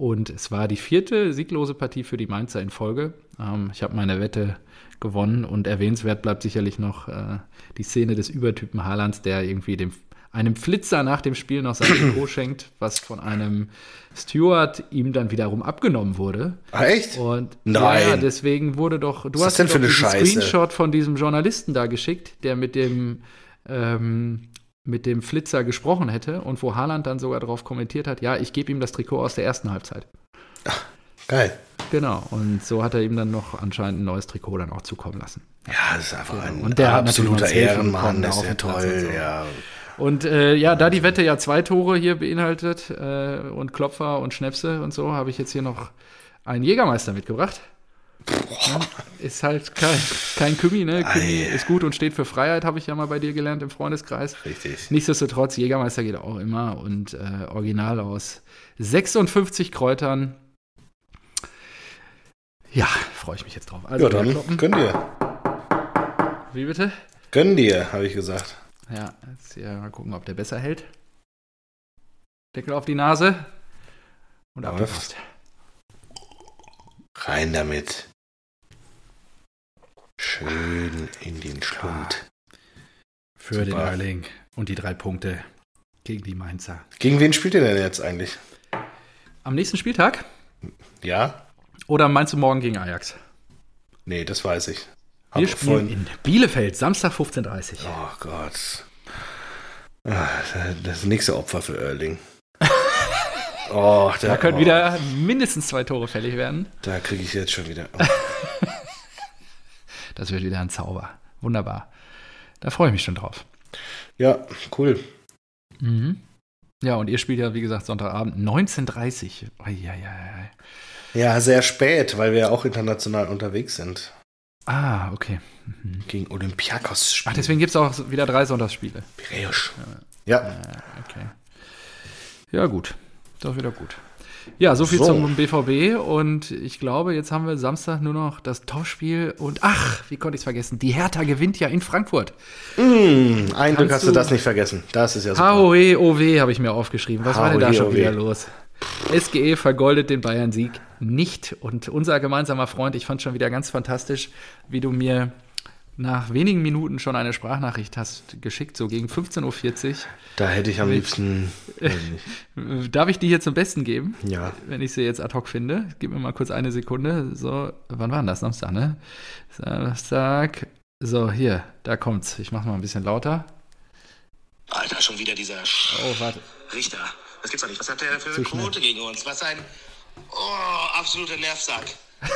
Und es war die vierte sieglose Partie für die Mainzer in Folge. Ähm, ich habe meine Wette gewonnen und erwähnenswert bleibt sicherlich noch äh, die Szene des Übertypen Haalands, der irgendwie dem einem Flitzer nach dem Spiel noch sein Trikot schenkt, was von einem Steward ihm dann wiederum abgenommen wurde. Ah, echt? Und Nein. Ja, deswegen wurde doch. Du Was hast denn doch für eine diesen Scheiße? Screenshot von diesem Journalisten da geschickt, der mit dem ähm, mit dem Flitzer gesprochen hätte und wo Haaland dann sogar darauf kommentiert hat, ja, ich gebe ihm das Trikot aus der ersten Halbzeit. Geil. Genau. Und so hat er ihm dann noch anscheinend ein neues Trikot dann auch zukommen lassen. Ja, das ist einfach ein Und der hat absoluter Selfie Ehrenmann. Das ist ja toll. und so. Ja. Und äh, ja, da die Wette ja zwei Tore hier beinhaltet äh, und Klopfer und Schnäpse und so, habe ich jetzt hier noch einen Jägermeister mitgebracht. Ja, ist halt kein, kein Kümi, ne? Kümi ist gut und steht für Freiheit, habe ich ja mal bei dir gelernt im Freundeskreis. Richtig. Nichtsdestotrotz, Jägermeister geht auch immer und äh, original aus 56 Kräutern. Ja, freue ich mich jetzt drauf. Also, Ja, dann kloppen. gönn dir. Wie bitte? Gönn dir, habe ich gesagt. Ja, jetzt hier mal gucken, ob der besser hält. Deckel auf die Nase und Läuft. abgepasst. Rein damit. Schön in den Schlund. Für den Super. Erling und die drei Punkte gegen die Mainzer. Gegen wen spielt ihr denn jetzt eigentlich? Am nächsten Spieltag? Ja? Oder meinst du morgen gegen Ajax? Nee, das weiß ich. Wir Hab spielen vorhin- in Bielefeld, Samstag 15.30 Uhr. Oh Gott. Ah, Das nächste Opfer für Erling. Oh, Da können oh, wieder mindestens zwei Tore fällig werden. Da kriege ich jetzt schon wieder. Oh. Das wird wieder ein Zauber. Wunderbar. Da freue ich mich schon drauf. Ja, cool. Mhm. Ja, und ihr spielt ja, wie gesagt, Sonntagabend 19.30 Uhr. Ja, sehr spät, weil wir ja auch international unterwegs sind. Ah, okay. Mhm. Gegen Olympiakos Ach, spielen. deswegen gibt es auch wieder drei Sonntagsspiele. Piräusch. Ja, Okay. Ja, gut. Doch wieder gut. Ja, so viel So. zum BVB. Und ich glaube, jetzt haben wir Samstag nur noch das Topspiel. Und ach, wie konnte ich es vergessen? Die Hertha gewinnt ja in Frankfurt. Mmh, ein Glück hast du das nicht vergessen. Das ist ja super. HOE OW habe ich mir aufgeschrieben. Was war denn da schon OW. wieder los? SGE vergoldet den Bayern-Sieg nicht. Und unser gemeinsamer Freund, ich fand schon wieder ganz fantastisch, wie du mir nach wenigen Minuten schon eine Sprachnachricht hast geschickt, so gegen 15.40 Da hätte ich am liebsten. Uhr. Darf ich die hier zum Besten geben? Ja. wenn ich sie jetzt ad hoc finde. Gib mir mal kurz eine Sekunde. So, wann war denn das? Samstag, ne? Samstag. So, hier, da kommt's. Ich mach's mal ein bisschen lauter. Alter, schon wieder dieser Sch Oh, warte. Richter. Das gibt's doch nicht. Was hat der für Zu eine schnell. Quote gegen uns? Was ein. Oh, absoluter Nervsack.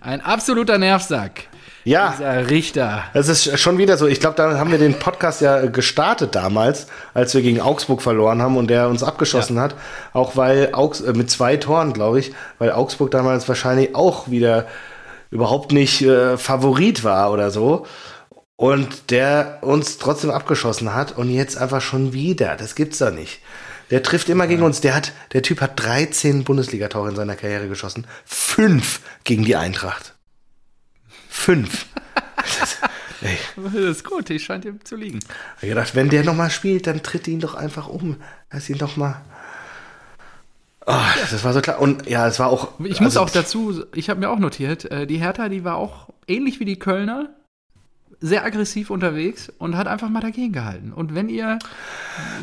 Ein absoluter Nervsack. Ja, Dieser Richter. es ist schon wieder so. Ich glaube, da haben wir den Podcast ja gestartet damals, als wir gegen Augsburg verloren haben und der uns abgeschossen hat. Auch weil Augs äh, mit zwei Toren, glaube ich, weil Augsburg damals wahrscheinlich auch wieder überhaupt nicht äh, Favorit war oder so. Und der uns trotzdem abgeschossen hat und jetzt einfach schon wieder. Das gibt's doch nicht. Der trifft immer gegen uns. Der hat, der Typ hat 13 Bundesligatore in seiner Karriere geschossen. Fünf gegen die Eintracht. Fünf. Das, ey, Das ist gut, ich scheint ihm zu liegen. ich gedacht, wenn der nochmal spielt, dann tritt ihn doch einfach um. Lass ihn doch mal. Oh, das war so klar. Und ja, es war auch. Ich muss also, auch dazu, ich habe mir auch notiert, äh, die Hertha, die war auch ähnlich wie die Kölner sehr aggressiv unterwegs und hat einfach mal dagegen gehalten. Und wenn ihr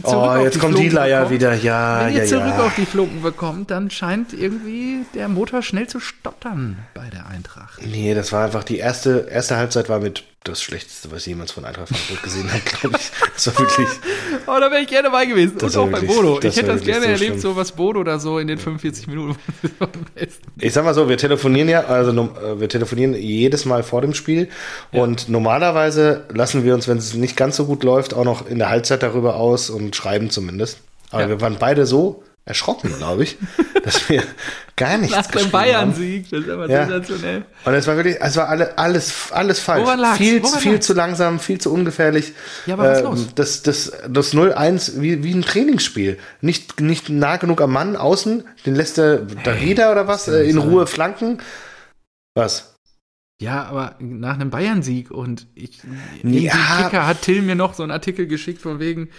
zurück Oh, auf jetzt die kommt die Floken Leier bekommt, wieder. Ja, Wenn ihr ja, zurück ja. auf die Flunken bekommt, dann scheint irgendwie der Motor schnell zu stottern bei der Eintracht. Nee, das war einfach die erste, erste Halbzeit war mit das Schlechteste, was ich jemals von Eintracht Frankfurt gesehen habe, glaube ich. Das war wirklich. Oh, da wäre ich gerne bei gewesen. Das Und auch war bei wirklich- Bodo. Ich hätte das wirklich gerne so erlebt, schlimm. so was Bodo da so in den 45 Minuten. Ich sag mal so, wir telefonieren ja, also äh, wir telefonieren jedes Mal vor dem Spiel und normalerweise lassen wir uns, wenn es nicht ganz so gut läuft, auch noch in der Halbzeit darüber aus und schreiben zumindest. Aber Ja. wir waren beide so erschrocken, glaube ich, dass wir gar nichts Nach dem. Bayern-Sieg, das ist aber Ja. sensationell. Und es war wirklich, es war alle, alles, alles falsch. Woran lag's? Viel, Woran viel lag's? zu langsam, viel zu ungefährlich. Ja, aber was Ähm, los? Das, das, das 0-1 wie, wie ein Trainingsspiel. Nicht, nicht nah genug am Mann außen, den lässt der Darida oder was, das kann äh, in nicht Ruhe flanken. Was? Ja, aber nach einem Bayern-Sieg und ich, ja. Kicker hat Till mir noch so einen Artikel geschickt von wegen,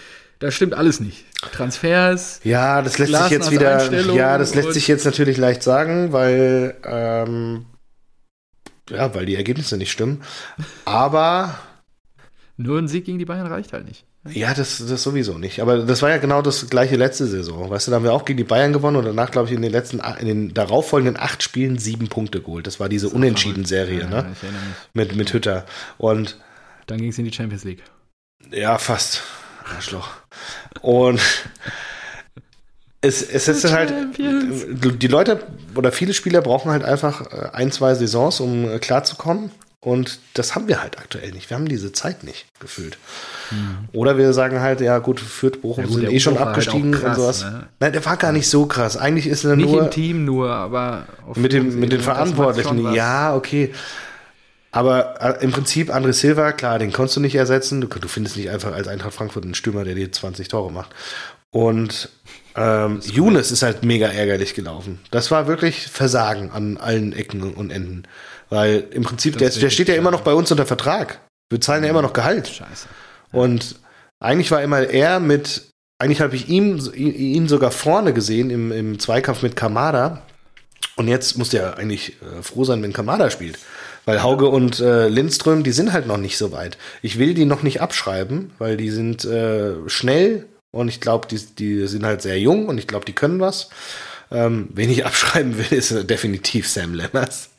da stimmt alles nicht. Transfers, Ja, das lässt sich jetzt wieder, ja, das lässt sich jetzt natürlich leicht sagen, weil, ähm, ja, weil die Ergebnisse nicht stimmen. Aber nur ein Sieg gegen die Bayern reicht halt nicht. Ja, das, das sowieso nicht. Aber das war ja genau das gleiche letzte Saison. Weißt du, da haben wir auch gegen die Bayern gewonnen und danach, glaube ich, in den letzten, in den darauffolgenden acht Spielen sieben Punkte geholt. Das war diese Unentschieden-Serie, Ja, ne? mich. Mit, mit Hütter. Und Dann ging es in die Champions League. ja, fast. Arschloch. Und es, es ist halt, Champions. die Leute oder viele Spieler brauchen halt einfach äh, ein, zwei Saisons, um äh, klarzukommen. Und das haben wir halt aktuell nicht. Wir haben diese Zeit nicht gefühlt. Oder wir sagen halt, ja gut, Fürth, Bochum Ja gut, sind eh schon halt abgestiegen auch krass, und sowas. ne? Nein, der war gar nicht so krass. Eigentlich ist er Nicht nur im Team nur, aber auf mit, dem, mit den Verantwortlichen. Ja, okay. Aber äh, im Prinzip André Silva, klar, den konntest du nicht ersetzen. Du, du findest nicht einfach als Eintracht Frankfurt einen Stürmer, der dir 20 Tore macht. Und ähm, Younes ist halt mega ärgerlich gelaufen. Das war wirklich Versagen an allen Ecken und Enden. Weil im Prinzip, der, ist der steht ja immer noch bei uns unter Vertrag. Wir zahlen ja immer noch Gehalt. Scheiße. Und eigentlich war immer er mit, eigentlich habe ich ihm, ihn sogar vorne gesehen im, im Zweikampf mit Kamada. Und jetzt muss der eigentlich äh, froh sein, wenn Kamada spielt. Weil Hauge und äh, Lindström, die sind halt noch nicht so weit. Ich will die noch nicht abschreiben, weil die sind äh, schnell und ich glaube, die, die sind halt sehr jung und ich glaube, die können was. Ähm, wen ich abschreiben will, ist äh, definitiv Sam Lemmers.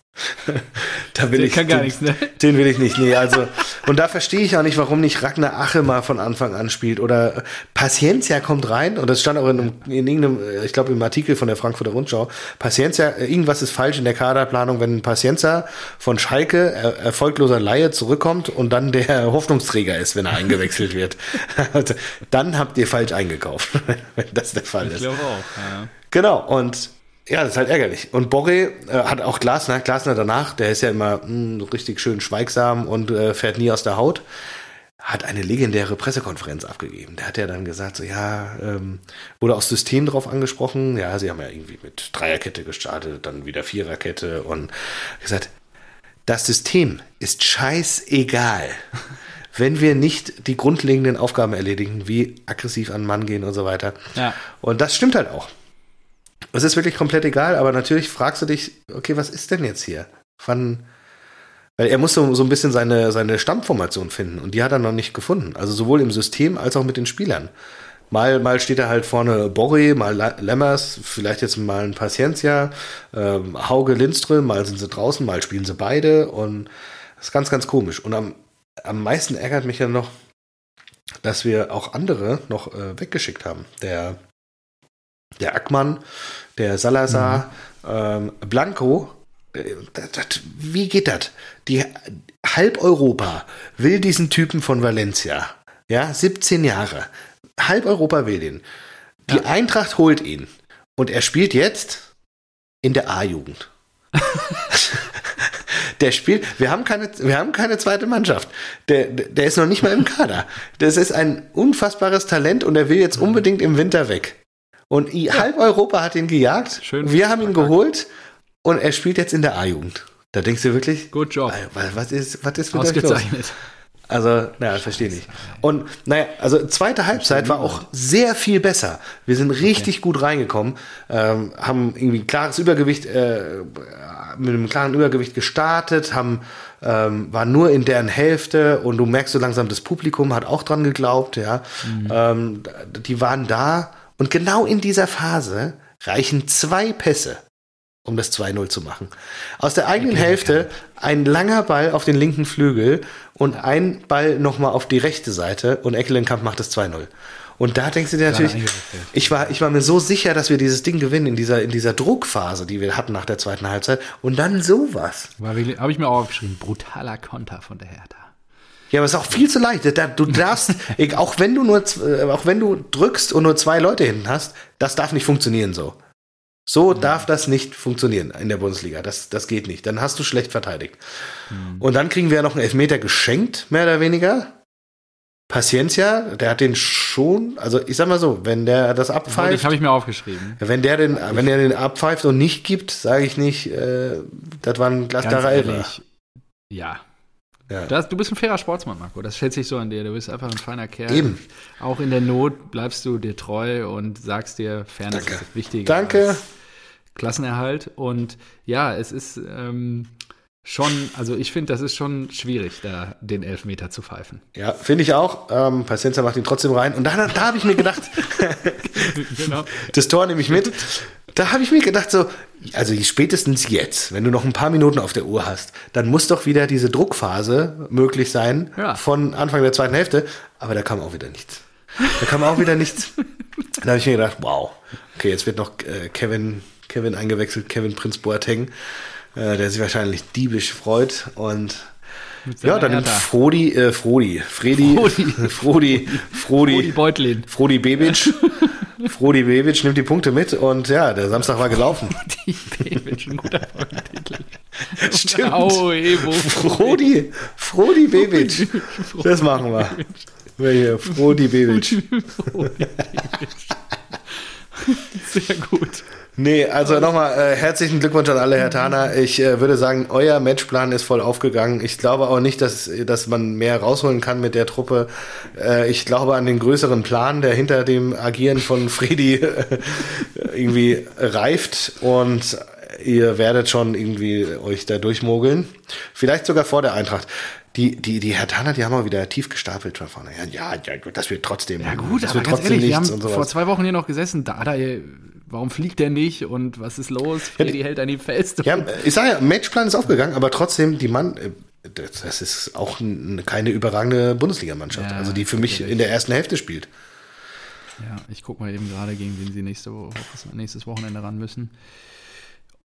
Da will Der ich kann gar den, nichts, ne? Den will ich nicht. Nee, also und da verstehe ich auch nicht, warum nicht Ragnar Ache mal von Anfang an spielt oder äh, Paciencia kommt rein und das stand auch in, einem, in irgendeinem, äh, ich glaube im Artikel von der Frankfurter Rundschau. Paciencia, äh, irgendwas ist falsch in der Kaderplanung, wenn Paciencia von Schalke er, erfolgloser Laie zurückkommt und dann der Hoffnungsträger ist, wenn er eingewechselt wird. Also, dann habt ihr falsch eingekauft, wenn das der Fall Ich ist. glaube auch. Ja. Genau, und ja, das ist halt ärgerlich. Und Borre äh, hat auch Glasner, Glasner danach, der ist ja immer mh, richtig schön schweigsam und äh, fährt nie aus der Haut, hat eine legendäre Pressekonferenz abgegeben. Der hat ja dann gesagt, so ja, ähm, wurde aus System drauf angesprochen, ja, sie haben ja irgendwie mit Dreierkette gestartet, dann wieder Viererkette und gesagt, das System ist scheißegal. Wenn wir nicht die grundlegenden Aufgaben erledigen, wie aggressiv an Mann gehen und so weiter. Ja. Und das stimmt halt auch. Es ist wirklich komplett egal, aber natürlich fragst du dich, okay, was ist denn jetzt hier? Wann, weil er musste so ein bisschen seine, seine Stammformation finden und die hat er noch nicht gefunden. Also sowohl im System als auch mit den Spielern. Mal, mal steht er halt vorne Borri, mal Lemmers, vielleicht jetzt mal ein Paciencia, ähm, Hauge Lindström, mal sind sie draußen, mal spielen sie beide und das ist ganz, ganz komisch. Und am, am meisten ärgert mich ja noch, dass wir auch andere noch äh, weggeschickt haben. Der, der Ackmann, der Salazar, ähm, Blanco. Äh, das, das, wie geht das? Die halb Europa will diesen Typen von Valencia. Ja, 17 Jahre. Halb Europa will den. Die Eintracht holt ihn. Und er spielt jetzt in der A-Jugend. Der spielt, wir haben keine, wir haben keine zweite Mannschaft. Der, der ist noch nicht mal im Kader. Das ist ein unfassbares Talent und er will jetzt unbedingt im Winter weg. Und i- halb Europa hat ihn gejagt. Schön wir haben ihn geholt und er spielt jetzt in der A-Jugend. Da denkst du wirklich, Good job. Was ist, was ist mit euch los? Ausgezeichnet. Also, naja, verstehe nicht. Und naja, also zweite Halbzeit war auch sehr viel besser. Wir sind richtig gut reingekommen, ähm, haben irgendwie ein klares Übergewicht, äh, mit einem klaren Übergewicht gestartet, haben ähm, war nur in deren Hälfte und du merkst so langsam, das Publikum hat auch dran geglaubt, ja. Ähm, die waren da und genau in dieser Phase reichen zwei Pässe um das 2-0 zu machen. Aus der eigenen Hälfte ein langer Ball auf den linken Flügel und ein Ball nochmal auf die rechte Seite und Eckelenkamp macht das 2-0. Und da denkst du dir natürlich, ich war, ich war mir so sicher, dass wir dieses Ding gewinnen in dieser, in dieser Druckphase, die wir hatten nach der zweiten Halbzeit. Und dann sowas. Habe ich mir auch aufgeschrieben. Brutaler Konter von der Hertha. Ja, aber es ist auch viel zu leicht. Du darfst, auch wenn du nur, äh, auch wenn du drückst und nur zwei Leute hinten hast, das darf nicht funktionieren so. So darf das nicht funktionieren in der Bundesliga. Das, das geht nicht. Dann hast du schlecht verteidigt. Und dann kriegen wir ja noch einen Elfmeter geschenkt, mehr oder weniger. Paciencia, der hat den schon, also ich sag mal so, wenn der das Das abpfeift, habe ich mir aufgeschrieben. wenn der den, wenn der den abpfeift und nicht gibt, sage ich nicht, äh, das war ein Ganz glaskarer Elfer. Ja. Ja. Das, du bist ein fairer Sportsmann, Marco. Das schätze ich so an dir. Du bist einfach ein feiner Kerl. Eben. Auch in der Not bleibst du dir treu und sagst dir, Fairness Danke. ist wichtiger. Danke. Klassenerhalt. Und ja, es ist, ähm, schon, also ich finde, das ist schon schwierig, da den Elfmeter zu pfeifen. Ja, finde ich auch. Ähm, Pacienza macht ihn trotzdem rein. Und da, da habe ich mir gedacht, genau. das Tor nehme ich mit. Da habe ich mir gedacht, so, also spätestens jetzt, wenn du noch ein paar Minuten auf der Uhr hast, dann muss doch wieder diese Druckphase möglich sein Ja. von Anfang der zweiten Hälfte. Aber da kam auch wieder nichts. Da kam auch wieder nichts. Da habe ich mir gedacht, wow, okay, jetzt wird noch äh, Kevin, Kevin eingewechselt, Kevin Prinz Boateng, äh, der sich wahrscheinlich diebisch freut. Und ja, dann nimmt Hertha. Frodi, äh, Frodi, Fredi, Frodi. Frodi, Frodi, Rudi Beutlin. Frodi Bebic. Frodi Bebic nimmt die Punkte mit und ja, der Samstag war gelaufen. Die Bebic, ein guter Folgentitel. Stimmt. Au, Evo. Frodi, Frodi Bebic. Das machen wir. Wir hier, Frodi Bebic. Sehr gut. Nee, also nochmal äh, herzlichen Glückwunsch an alle, Herr Thaner. Ich äh, würde sagen, euer Matchplan ist voll aufgegangen. Ich glaube auch nicht, dass, dass man mehr rausholen kann mit der Truppe. Äh, ich glaube an den größeren Plan, der hinter dem Agieren von Fredi äh, irgendwie reift und ihr werdet schon irgendwie euch da durchmogeln. Vielleicht sogar vor der Eintracht. Die, die, die Herr Thaner, die haben auch wieder tief gestapelt von vorne. Ja, ja, ja das wird trotzdem. Ja gut, aber ganz trotzdem ehrlich, wir haben vor zwei Wochen hier noch gesessen, da, da, warum fliegt der nicht und was ist los? Freddy hält an ihm fest. Ja, ich sage ja, Matchplan ist aufgegangen, aber trotzdem, die Mann, äh, das ist auch keine überragende Bundesligamannschaft. Ja, also die für mich in der ersten Hälfte spielt. Ja, ich gucke mal eben gerade, gegen wen sie nächste Woche, nächstes Wochenende ran müssen.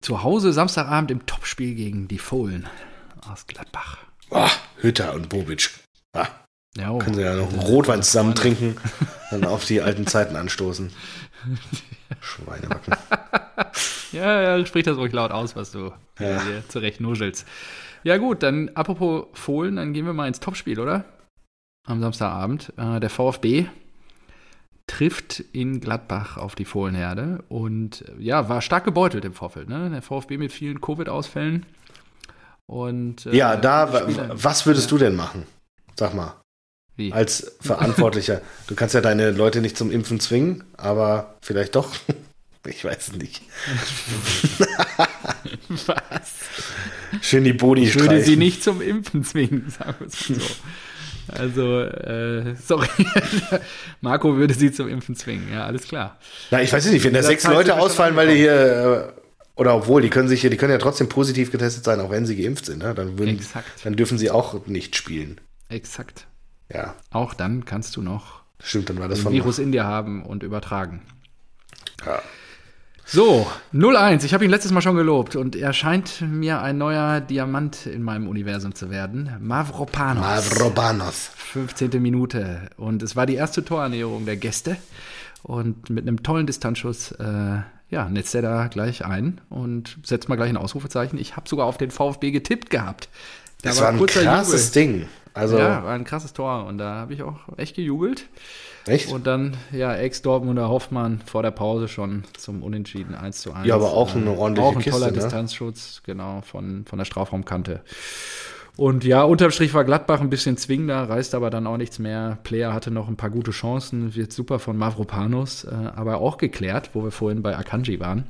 Zu Hause Samstagabend im Topspiel gegen die Fohlen aus Gladbach. Oh, Hütter und Bobic. Ah, Ja, oh. können sie ja noch einen Rotwein zusammen trinken, dann auf die alten Zeiten anstoßen. Schweinebacken. Ja, ja, sprich das ruhig laut aus, was du Ja. dir zurecht nuschelst. Ja, gut, dann apropos Fohlen, dann gehen wir mal ins Topspiel, oder? Am Samstagabend. Äh, der VfB trifft in Gladbach auf die Fohlenherde und äh, ja, war stark gebeutelt im Vorfeld. Ne? Der VfB mit vielen Covid-Ausfällen. Und, äh, Ja, da, was würdest du denn machen? Sag mal, Wie? als Verantwortlicher. Du kannst ja deine Leute nicht zum Impfen zwingen, aber vielleicht doch. Ich weiß es nicht. Was? Schön die Boni Ich würde sie nicht zum Impfen zwingen, sagen wir es mal so. Also, äh, sorry. Marco würde sie zum Impfen zwingen, ja, alles klar. Na, ich weiß nicht, wenn da sechs Leute ausfallen, weil die hier, äh, oder obwohl, die können sich hier, die können ja trotzdem positiv getestet sein, auch wenn sie geimpft sind, ne? dann, würden, dann dürfen sie auch nicht spielen. Exakt. Ja, Auch dann kannst du noch stimmt, dann war das. Virus in dir haben und übertragen. Ja. So, 0-1. Ich habe ihn letztes Mal schon gelobt und er scheint mir ein neuer Diamant in meinem Universum zu werden. Mavropanos. Mavrobanos. 15. Minute. Und es war die erste Torannäherung der Gäste. Und mit einem tollen Distanzschuss, äh, ja, netzt er da gleich ein und setzt mal gleich ein Ausrufezeichen. Ich habe sogar auf den VfB getippt gehabt. Da Das war ein kurzer krasses Ding. Also, Ja, war ein krasses Tor. Und da habe ich auch echt gejubelt. echt? Und dann, ja, Ex-Dortmunder Hoffmann vor der Pause schon zum Unentschieden 1 zu 1. Ja, aber auch eine ordentliche Auch ein Kiste, toller ne? Distanzschutz, genau, von, von der Strafraumkante. Und ja, unterm Strich war Gladbach ein bisschen zwingender, reißt aber dann auch nichts mehr. Player hatte noch ein paar gute Chancen, wird super von Mavropanos, äh, aber auch geklärt, wo wir vorhin bei Akanji waren.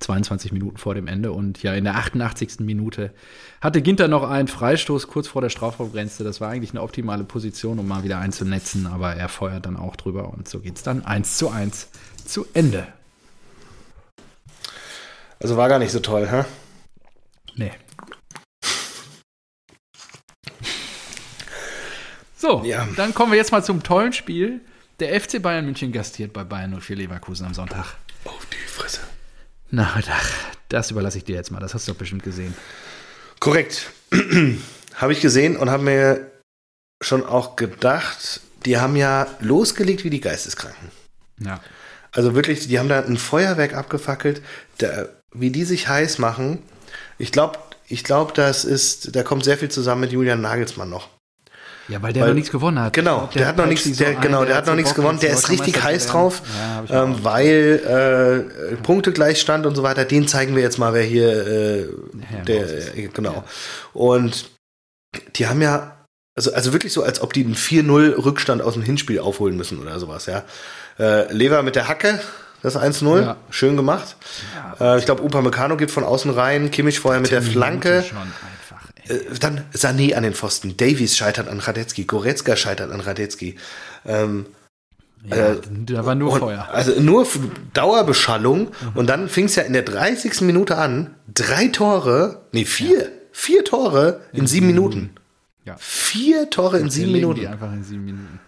22 Minuten vor dem Ende und ja, in der 88. Minute hatte Ginter noch einen Freistoß kurz vor der Strafraumgrenze. Das war eigentlich eine optimale Position, um mal wieder einzunetzen, aber er feuert dann auch drüber und so geht es dann 1 zu 1 zu Ende. Also war gar nicht so toll, hä? Nee. So, Ja. dann kommen wir jetzt mal zum tollen Spiel. Der FC Bayern München gastiert bei Bayern 04 Leverkusen am Sonntag. Nachmittag. Das überlasse ich dir jetzt mal. Das hast du doch bestimmt gesehen. Korrekt. habe ich gesehen und habe mir schon auch gedacht, die haben ja losgelegt wie die Geisteskranken. Ja. Also wirklich, die haben da ein Feuerwerk abgefackelt, da, wie die sich heiß machen. Ich glaube, ich glaub, das ist, da kommt sehr viel zusammen mit Julian Nagelsmann noch. Ja, weil der Weil- noch nichts gewonnen hat. Genau, Ich glaub, der, hat noch nichts, so der, genau, der, hat noch nichts Bock, gewonnen, der ist richtig heiß drauf. Ja, ähm, weil äh, Punktegleichstand und so weiter, den zeigen wir jetzt mal, wer hier äh, der, äh, genau. Und die haben ja, also, also wirklich so, als ob die einen 4-0 Rückstand aus dem Hinspiel aufholen müssen oder sowas, ja. Äh, Lever mit der Hacke, das 1-0. Ja. Schön gemacht. Äh, ich glaube, Upamecano geht von außen rein, Kimmich vorher mit der Flanke. Schon. Äh, dann Sané an den Pfosten, Davies scheitert an Radetzky, Goretzka scheitert an Radetzky. Ähm, Ja, äh, da war nur und- Feuer. Also nur Dauerbeschallung und dann fing es ja in der 30. Minute an. Drei Tore, nee, vier, vier Tore in sieben Minuten. Ja. Vier Tore in sieben Minuten. einfach in sieben Minuten.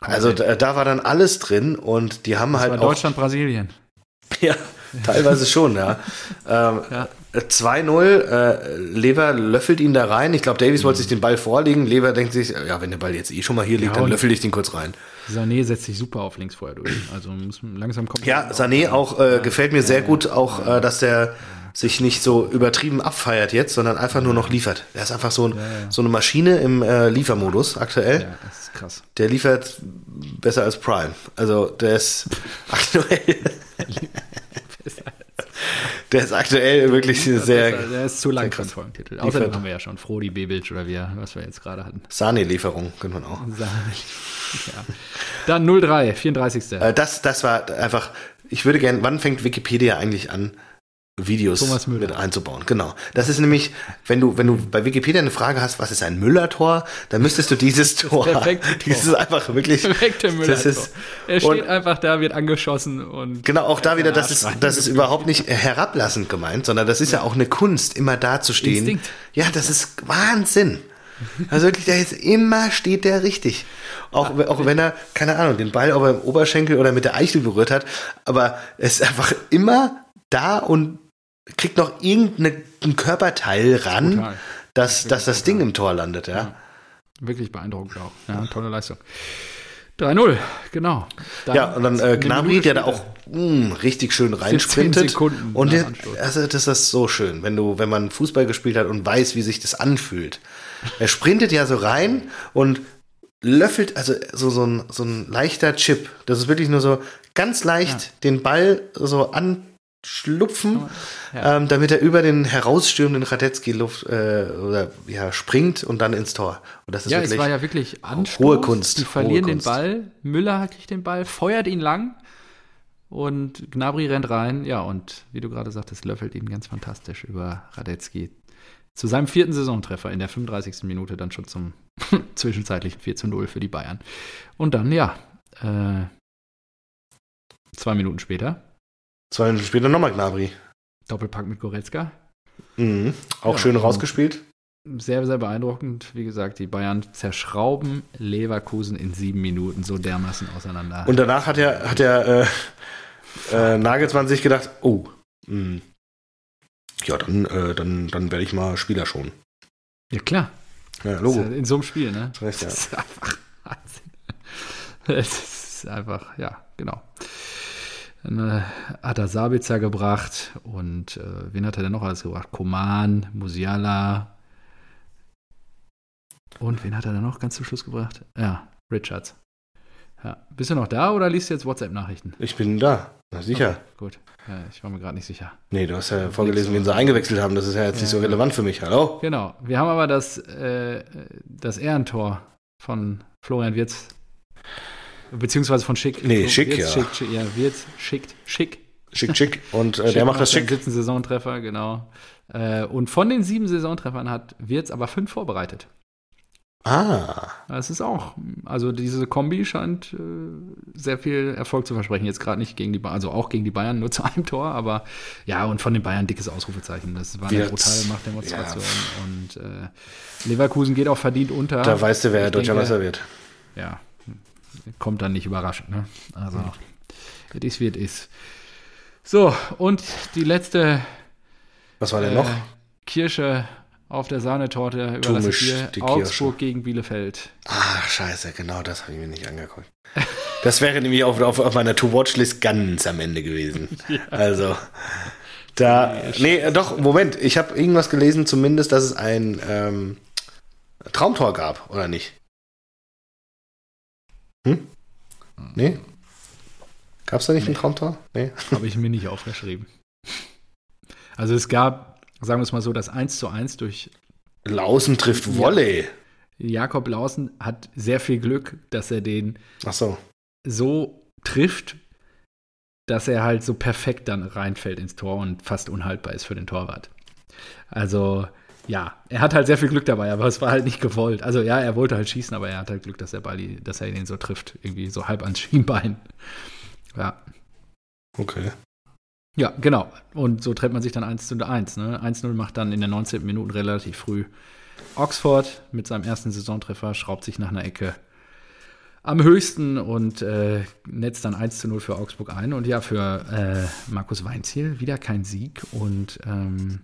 Also da, da war dann alles drin und die haben das halt war auch Deutschland, Brasilien. Ja, teilweise schon, ja. Ähm, Ja. äh, 2-0, äh, Lever löffelt ihn da rein. Ich glaube, Davies wollte sich den Ball vorlegen. Lever denkt sich, ja, wenn der Ball jetzt eh schon mal hier liegt, Ja, dann löffel ich den kurz rein. Sané setzt sich super auf links vorher durch. Also muss langsam kommen. Ja, Sané auch äh, gefällt mir sehr gut, auch äh, dass der sich nicht so übertrieben abfeiert jetzt, sondern einfach nur noch liefert. Er ist einfach so, ein, so eine Maschine im äh, Liefermodus aktuell. Ja, das ist krass. Der liefert besser als Prime. Also der ist aktuell. der ist aktuell wirklich sehr. Der, der ist zu lang für krass. einen Folgentitel. Außerdem Liefert. haben wir ja schon Frodi Bebic oder wir, was wir jetzt gerade hatten. Sahne-Lieferung, könnte man auch. ja. Dann 0-3, 34. Äh, das, das war einfach, ich würde gerne, wann fängt Wikipedia eigentlich an, Videos mit einzubauen? Genau. Das ist nämlich, wenn du, wenn du bei Wikipedia eine Frage hast, was ist ein Müller-Tor, dann müsstest du dieses Tor, perfekte Tor. dieses einfach wirklich, Perfekte Müller. das ist, er steht und- einfach da, wird angeschossen und. Genau, auch da wieder, das ist, das ist überhaupt nicht herablassend gemeint, sondern das ist ja auch eine Kunst, immer dazustehen. Instinkt. Ja, das ist Wahnsinn. Also wirklich, der ist immer steht der richtig. Auch, auch wenn er, keine Ahnung, den Ball ob er im Oberschenkel oder mit der Eichel berührt hat, aber er ist einfach immer da und kriegt noch irgendein Körperteil ran, Brutal. dass, dass das Ding im Tor landet, ja. Wirklich beeindruckend auch. Ja, tolle Leistung. 3-0, genau. Dann Ja, und dann äh, Gnabry, der da auch mh, richtig schön reinsprintet. Sekunden und der, also das ist so schön, wenn du, wenn man Fußball gespielt hat und weiß, wie sich das anfühlt. Er sprintet ja so rein und löffelt, also so, so, ein, so ein leichter Chip. Das ist wirklich nur so ganz leicht den Ball so anschlupfen, Ja. ähm, damit er über den herausstürmenden Radetzky Luft äh, oder ja springt und dann ins Tor. Und das ist Ja, wirklich es war ja wirklich Anstoß. hohe Kunst, Die verlieren den Kunst. Ball. Müller kriegt den Ball, feuert ihn lang. Und Gnabry rennt rein. Ja, und wie du gerade sagtest, löffelt ihn ganz fantastisch über Radetzky. Zu seinem vierten Saisontreffer in der 35. Minute dann schon zum zwischenzeitlichen 4 zu 0 für die Bayern. Und dann, ja, äh, zwei Minuten später, zwei Minuten später nochmal Gnabry. Doppelpack mit Goretzka. Mhm. Auch Ja, schön also- rausgespielt. Sehr, sehr beeindruckend. Wie gesagt, die Bayern zerschrauben Leverkusen in sieben Minuten so dermaßen auseinander. Und danach hat er, hat er äh, äh, Nagelsmann sich gedacht, oh, mh, ja, dann, äh, dann, dann werde ich mal Spieler schon. ja, klar. Ja, Das Logo. ja In so einem Spiel, ne? Recht, ja. Das ist einfach Wahnsinn. Es ist einfach, ja, genau. Äh, hat er Sabitzer gebracht und äh, wen hat er denn noch alles gebracht? Koman, Musiala und wen hat er dann noch ganz zum Schluss gebracht? Ja, Richards. Ja. Bist du noch da oder liest du jetzt WhatsApp-Nachrichten? Ich bin da. Na sicher. Okay, gut. Ja, ich war mir gerade nicht sicher. Nee, du hast ja vorgelesen, wen sie eingewechselt haben. Das ist ja jetzt nicht so relevant für mich. Hallo? Genau. Wir haben aber das, äh, das Ehrentor von Florian Wirz. Beziehungsweise von Schick. Nee, Flo- Schick, Wirtz ja. Schickt, Schick, ja. Wirz schickt Schick. Schick, schick. Und äh, Schick der macht das schick. siebten Saisontreffer, genau. Äh, und von den sieben Saisontreffern hat Wirz aber fünf vorbereitet. Ah. Das ist auch, also diese Kombi scheint äh, sehr viel Erfolg zu versprechen. Jetzt gerade nicht gegen die Bayern, also auch gegen die Bayern, nur zu einem Tor, aber ja, und von den Bayern dickes Ausrufezeichen. Das war eine Wirtz. brutale Machtdemonstration. Und äh, Leverkusen geht auch verdient unter. Da weißt du, wer deutscher Meister wird. Ja, kommt dann nicht überraschend, ne? Also, es ist, wie es ist. So, und die letzte Was war denn äh, noch? Kirsche auf der Sahnetorte überlasse ich dir. die Kirsche. Augsburg gegen Bielefeld. Ach, scheiße, genau das habe ich mir nicht angeguckt. Das wäre nämlich auf, auf, auf meiner To-Watch-List ganz am Ende gewesen. Also, da, nee, äh, doch, Moment, ich habe irgendwas gelesen, zumindest, dass es ein ähm, Traumtor gab, oder nicht? Hm? Nee? Gab es da nicht ein Traumtor? Nee. Habe ich mir nicht aufgeschrieben. Also es gab, sagen wir es mal so, das 1 zu 1 durch Lausen trifft Volley. Jakob Lausen hat sehr viel Glück, dass er den Ach so. so trifft, dass er halt so perfekt dann reinfällt ins Tor und fast unhaltbar ist für den Torwart. Also, ja, er hat halt sehr viel Glück dabei, aber es war halt nicht gewollt. Also ja, er wollte halt schießen, aber er hat halt Glück, dass der Ball, dass er ihn so trifft, irgendwie so halb ans Schienbein. Ja. Okay. Ja, genau. Und so trennt man sich dann 1 zu 1. Ne? 1-0 macht dann in der 19. Minute relativ früh Oxford mit seinem ersten Saisontreffer, schraubt sich nach einer Ecke am höchsten und äh, netzt dann 1 zu 0 für Augsburg ein. Und ja, für äh, Markus Weinziel wieder kein Sieg. Und ähm,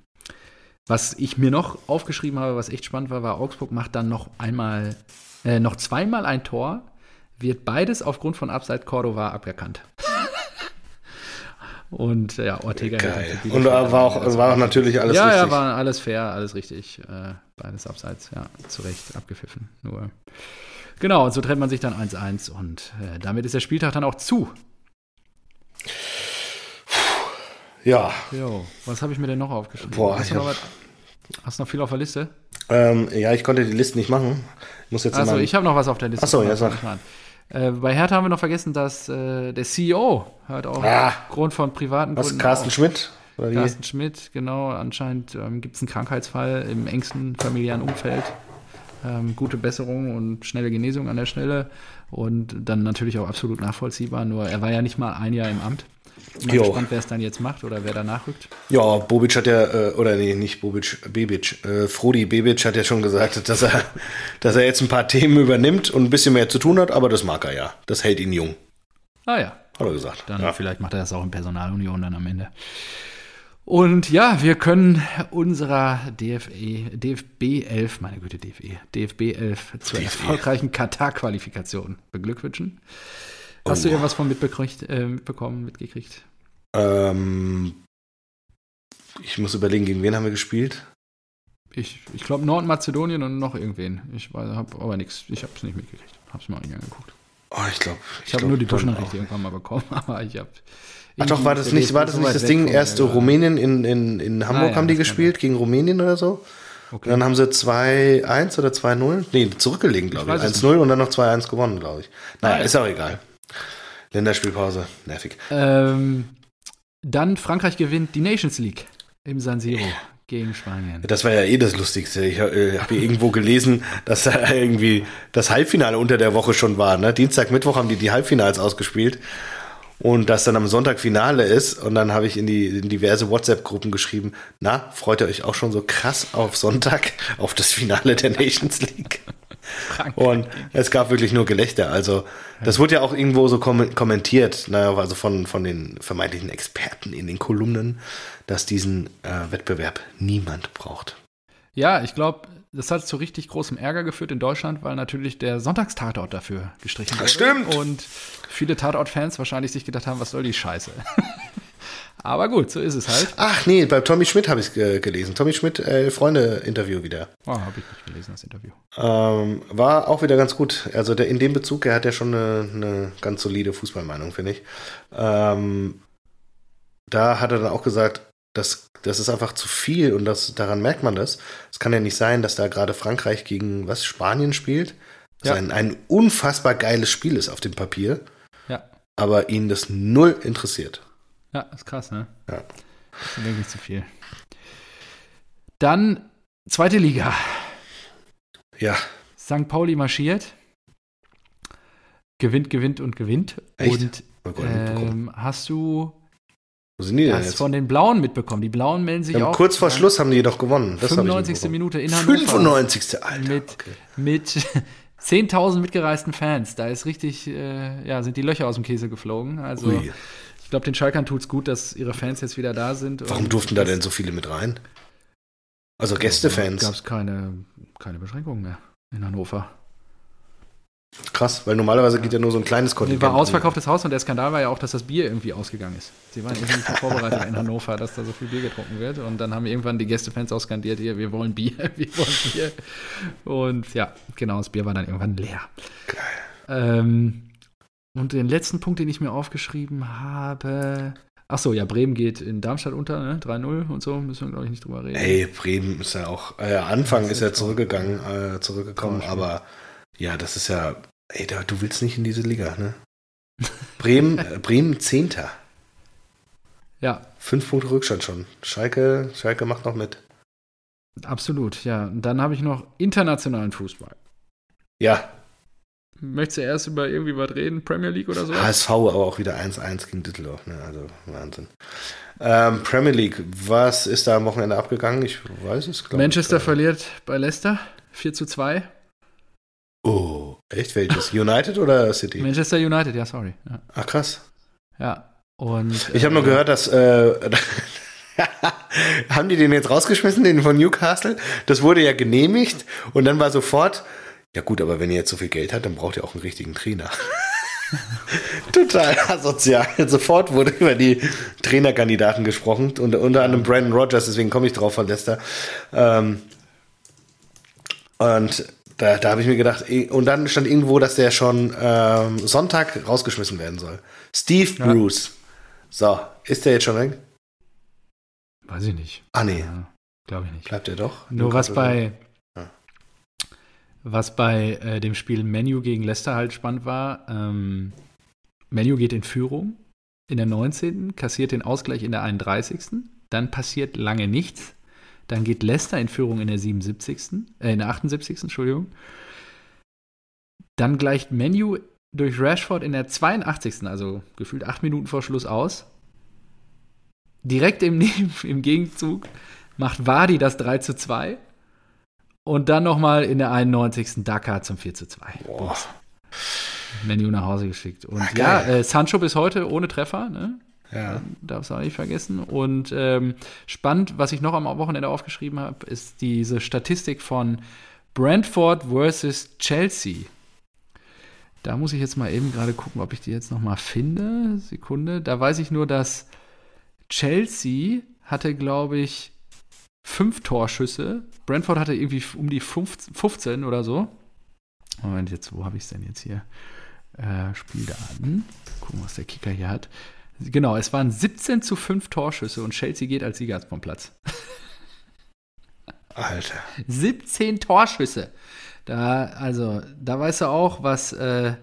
was ich mir noch aufgeschrieben habe, was echt spannend war, war, Augsburg macht dann noch einmal, äh, noch zweimal ein Tor, wird beides aufgrund von Abseit Cordova abgekannt. Und ja, Ortega Geil. Und da war auch, war auch natürlich alles ja, richtig. Ja, war alles fair, alles richtig. Äh, beides abseits, ja, zu Recht abgepfiffen. Nur. Genau, und so trennt man sich dann 1-1 und äh, damit ist der Spieltag dann auch zu. Ja. Jo, was habe ich mir denn noch aufgeschrieben? Boah, hast, du noch was, hast du noch viel auf der Liste? Ähm, ja, ich konnte die Liste nicht machen. Ich muss jetzt Achso, ich habe noch was auf der Liste. Achso, ja, sag. Äh, bei Hertha haben wir noch vergessen, dass äh, der CEO hat auch Ah. aufgrund von privaten Was, Gründen. Carsten auch, Schmidt? Oder wie? Carsten Schmidt, genau. Anscheinend ähm, gibt es einen Krankheitsfall im engsten familiären Umfeld. Ähm, gute Besserung und schnelle Genesung an der Stelle. Und dann natürlich auch absolut nachvollziehbar. Nur er war ja nicht mal ein Jahr im Amt. Ich bin Jo. gespannt, wer es dann jetzt macht oder wer danach rückt. Ja, Bobic hat ja, äh, oder nee, nicht Bobic, Bebic. Äh, Frodi Bebic hat ja schon gesagt, dass er, dass er jetzt ein paar Themen übernimmt und ein bisschen mehr zu tun hat, aber das mag er ja. Das hält ihn jung, Ah ja, hat er gesagt. Dann ja. vielleicht macht er das auch in Personalunion dann am Ende. Und ja, wir können unserer DFE, DFB 11, meine Güte, DFE, DFB 11 zur DFE. erfolgreichen Katar-Qualifikation beglückwünschen. Hast Oh. du irgendwas von mitbekriegt, äh, mitbekommen, mitgekriegt? Ähm, ich muss überlegen, gegen wen haben wir gespielt? Ich, ich glaube Nordmazedonien und noch irgendwen. Ich habe aber nichts, ich habe es nicht mitgekriegt. Habe es mir auch nicht angeguckt. Oh, ich glaube. Ich habe nur die Push-Nachricht irgendwann mal bekommen, aber ich habe. Ach doch, war das nicht, war das nicht das Ding? Erst so Rumänien in, in, in Hamburg ja, haben die gespielt, gegen Rumänien oder so. Okay. Und dann haben sie 2-1 oder 2-0? Nee, zurückgelegen, glaube ich. es 1-0 und dann noch 2-1 gewonnen, glaube ich. Naja, Naja. ist auch egal. Länderspielpause, nervig. Ähm, dann Frankreich gewinnt die Nations League im San Siro gegen Spanien. Das war ja eh das Lustigste. Ich äh, habe hier irgendwo gelesen, dass da irgendwie das Halbfinale unter der Woche schon war. Ne? Dienstag, Mittwoch haben die die Halbfinals ausgespielt. Und dass dann am Sonntag Finale ist. Und dann habe ich in die in diverse WhatsApp-Gruppen geschrieben, na, freut ihr euch auch schon so krass auf Sonntag, auf das Finale der Nations League? Und es gab wirklich nur Gelächter. Also, das wurde ja auch irgendwo so kom kommentiert, naja, also von, von den vermeintlichen Experten in den Kolumnen, dass diesen äh, Wettbewerb niemand braucht. Ja, ich glaube, das hat zu richtig großem Ärger geführt in Deutschland, weil natürlich der Sonntagstatort dafür gestrichen wurde. stimmt. Und viele Tatort-Fans wahrscheinlich sich gedacht haben, was soll die Scheiße? Aber gut, so ist es halt. Ach nee, bei Tommy Schmidt habe ich es äh, gelesen. Tommy Schmidt, äh, Freunde-Interview wieder. Oh, habe ich nicht gelesen, das Interview. Ähm, war auch wieder ganz gut. Also der, in dem Bezug, er hat ja schon eine, eine ganz solide Fußballmeinung, finde ich. Ähm, da hat er dann auch gesagt, das, das ist einfach zu viel und das, daran merkt man das. Es kann ja nicht sein, dass da gerade Frankreich gegen was Spanien spielt. Das Ja. ein, ein unfassbar geiles Spiel ist auf dem Papier, Ja, aber ihn das null interessiert. Ja, ist krass, ne? Ja. Das ist wirklich zu viel. Dann zweite Liga. Ja, St. Pauli marschiert. Gewinnt, gewinnt und gewinnt. Echt? Und Oh Gott, ähm, hast du Wo sind die denn das jetzt? von den Blauen mitbekommen? Die Blauen melden sich Ja, auch. kurz vor Schluss haben die jedoch gewonnen. Das habe ich 95. mitbekommen. Minute in Hannover. 95. Alter. Mit, okay. mit 10.000 mitgereisten Fans. Da ist richtig, äh, ja, sind die Löcher aus dem Käse geflogen. Also Ui. Ich glaube, den Schalkern tut's gut, dass ihre Fans jetzt wieder da sind. Warum durften da denn so viele mit rein? Also Gästefans. Gab es keine, keine Beschränkungen mehr in Hannover. Krass, weil normalerweise geht ja nur so ein kleines Nee, Kontingent. war ausverkauftes Haus und der Skandal war ja auch, dass das Bier irgendwie ausgegangen ist. Sie waren irgendwie nicht vorbereitet in Hannover, dass da so viel Bier getrunken wird. Und dann haben irgendwann die Gästefans auch skandiert, hier, wir wollen Bier, wir wollen Bier. Und ja, genau, das Bier war dann irgendwann leer. Ähm, und den letzten Punkt, den ich mir aufgeschrieben habe. Ach so, ja, Bremen geht in Darmstadt unter, ne? 3-0 und so, müssen wir, glaube ich, nicht drüber reden. Ey, Bremen ist ja auch, äh, Anfang ist ist ja zurückgegangen, äh, zurückgekommen, aber ja, das ist ja, ey, da, du willst nicht in diese Liga, ne? Bremen, äh, Bremen Zehnter. Ja, Fünf Punkte Rückstand schon. Schalke, Schalke macht noch mit. absolut. Ja, und dann habe ich noch internationalen Fußball. Ja, Möchtest du erst über irgendwie was reden? Premier League oder so? HSV aber auch wieder 1-1 gegen Düsseldorf. Ne? Also Wahnsinn. Ähm, Premier League, was ist da am Wochenende abgegangen? Ich weiß es, glaube Manchester ich. verliert bei Leicester 4 zu 2. Oh, echt? Welches? United oder City? Manchester United, ja, sorry. Ja. Ach, krass. ja. Und, Ich habe nur äh, gehört, dass. Äh, haben die den jetzt rausgeschmissen, den von Newcastle? Das wurde ja genehmigt und dann war sofort. Ja, gut, aber wenn ihr jetzt so viel Geld habt, dann braucht ihr auch einen richtigen Trainer. Total asozial. Sofort wurde über die Trainerkandidaten gesprochen, unter, unter anderem Brandon Rogers, deswegen komme ich drauf von Leicester. Ähm, und da, da habe ich mir gedacht, eh- und dann stand irgendwo, dass der schon ähm, Sonntag rausgeschmissen werden soll. Steve Ja. Bruce. So, ist der jetzt schon weg? Weiß ich nicht. Ah, nee, Ja, Glaube ich nicht. bleibt er doch. Nur was bei. Was bei äh, dem Spiel Menu gegen Leicester halt spannend war. Ähm, Menu geht in Führung in der 19., kassiert den Ausgleich in der 31., dann passiert lange nichts. Dann geht Leicester in Führung in der 77., äh, in der 78., Entschuldigung. Dann gleicht Menu durch Rashford in der 82., also gefühlt acht Minuten vor Schluss aus. Direkt im, im Gegenzug macht Wadi das 3 zu 2 und dann nochmal in der 91. Dakar zum 4 zu 2. Boah. Menu nach Hause geschickt. Und Ach, ja, äh, Sancho bis heute ohne Treffer, ne? Ja. Darfst du auch nicht vergessen. Und ähm, spannend, was ich noch am Wochenende aufgeschrieben habe, ist diese Statistik von Brentford versus Chelsea. Da muss ich jetzt mal eben gerade gucken, ob ich die jetzt noch mal finde. Sekunde. Da weiß ich nur, dass Chelsea hatte, glaube ich, fünf Torschüsse. Brentford hatte irgendwie um die 15 15 oder so. Moment, jetzt, wo habe ich es denn jetzt hier? Äh, Spieldaten. Gucken, was der Kicker hier hat. Genau, es waren 17 zu 5 Torschüsse und Chelsea geht als Sieger vom Platz. Alter. 17 Torschüsse. Da, also, da weißt du auch, was äh,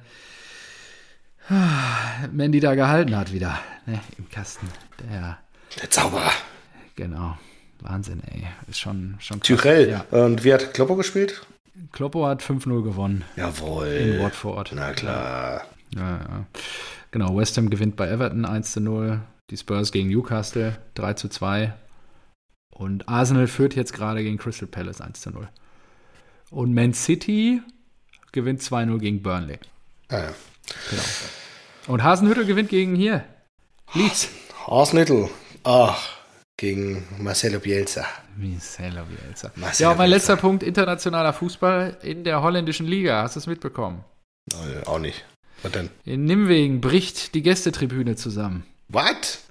Mandy da gehalten hat wieder. Ne, Im Kasten. Der, Der Zauberer. genau. Wahnsinn, ey. Ist schon, schon krass. Tyrell. Ja. Und wie hat Kloppo gespielt? Kloppo hat 5-0 gewonnen Jawohl. in Watford. Na klar. Ja, ja. Genau, West Ham gewinnt bei Everton 1 zu 0. Die Spurs gegen Newcastle 3 zu 2. Und Arsenal führt jetzt gerade gegen Crystal Palace 1 zu 0. Und Man City gewinnt 2-0 gegen Burnley. Ah, ja. Genau. Und Hasenhüttel gewinnt gegen hier. Leeds. Hasenhüttl. Ach, gegen Marcelo Bielsa. Marcelo Bielsa. Marcelo Ja, mein Bielsa. letzter Punkt, internationaler Fußball in der holländischen Liga. Hast du es mitbekommen? Oh, auch nicht. Was denn? In Nimwegen bricht die Gästetribüne zusammen. Was?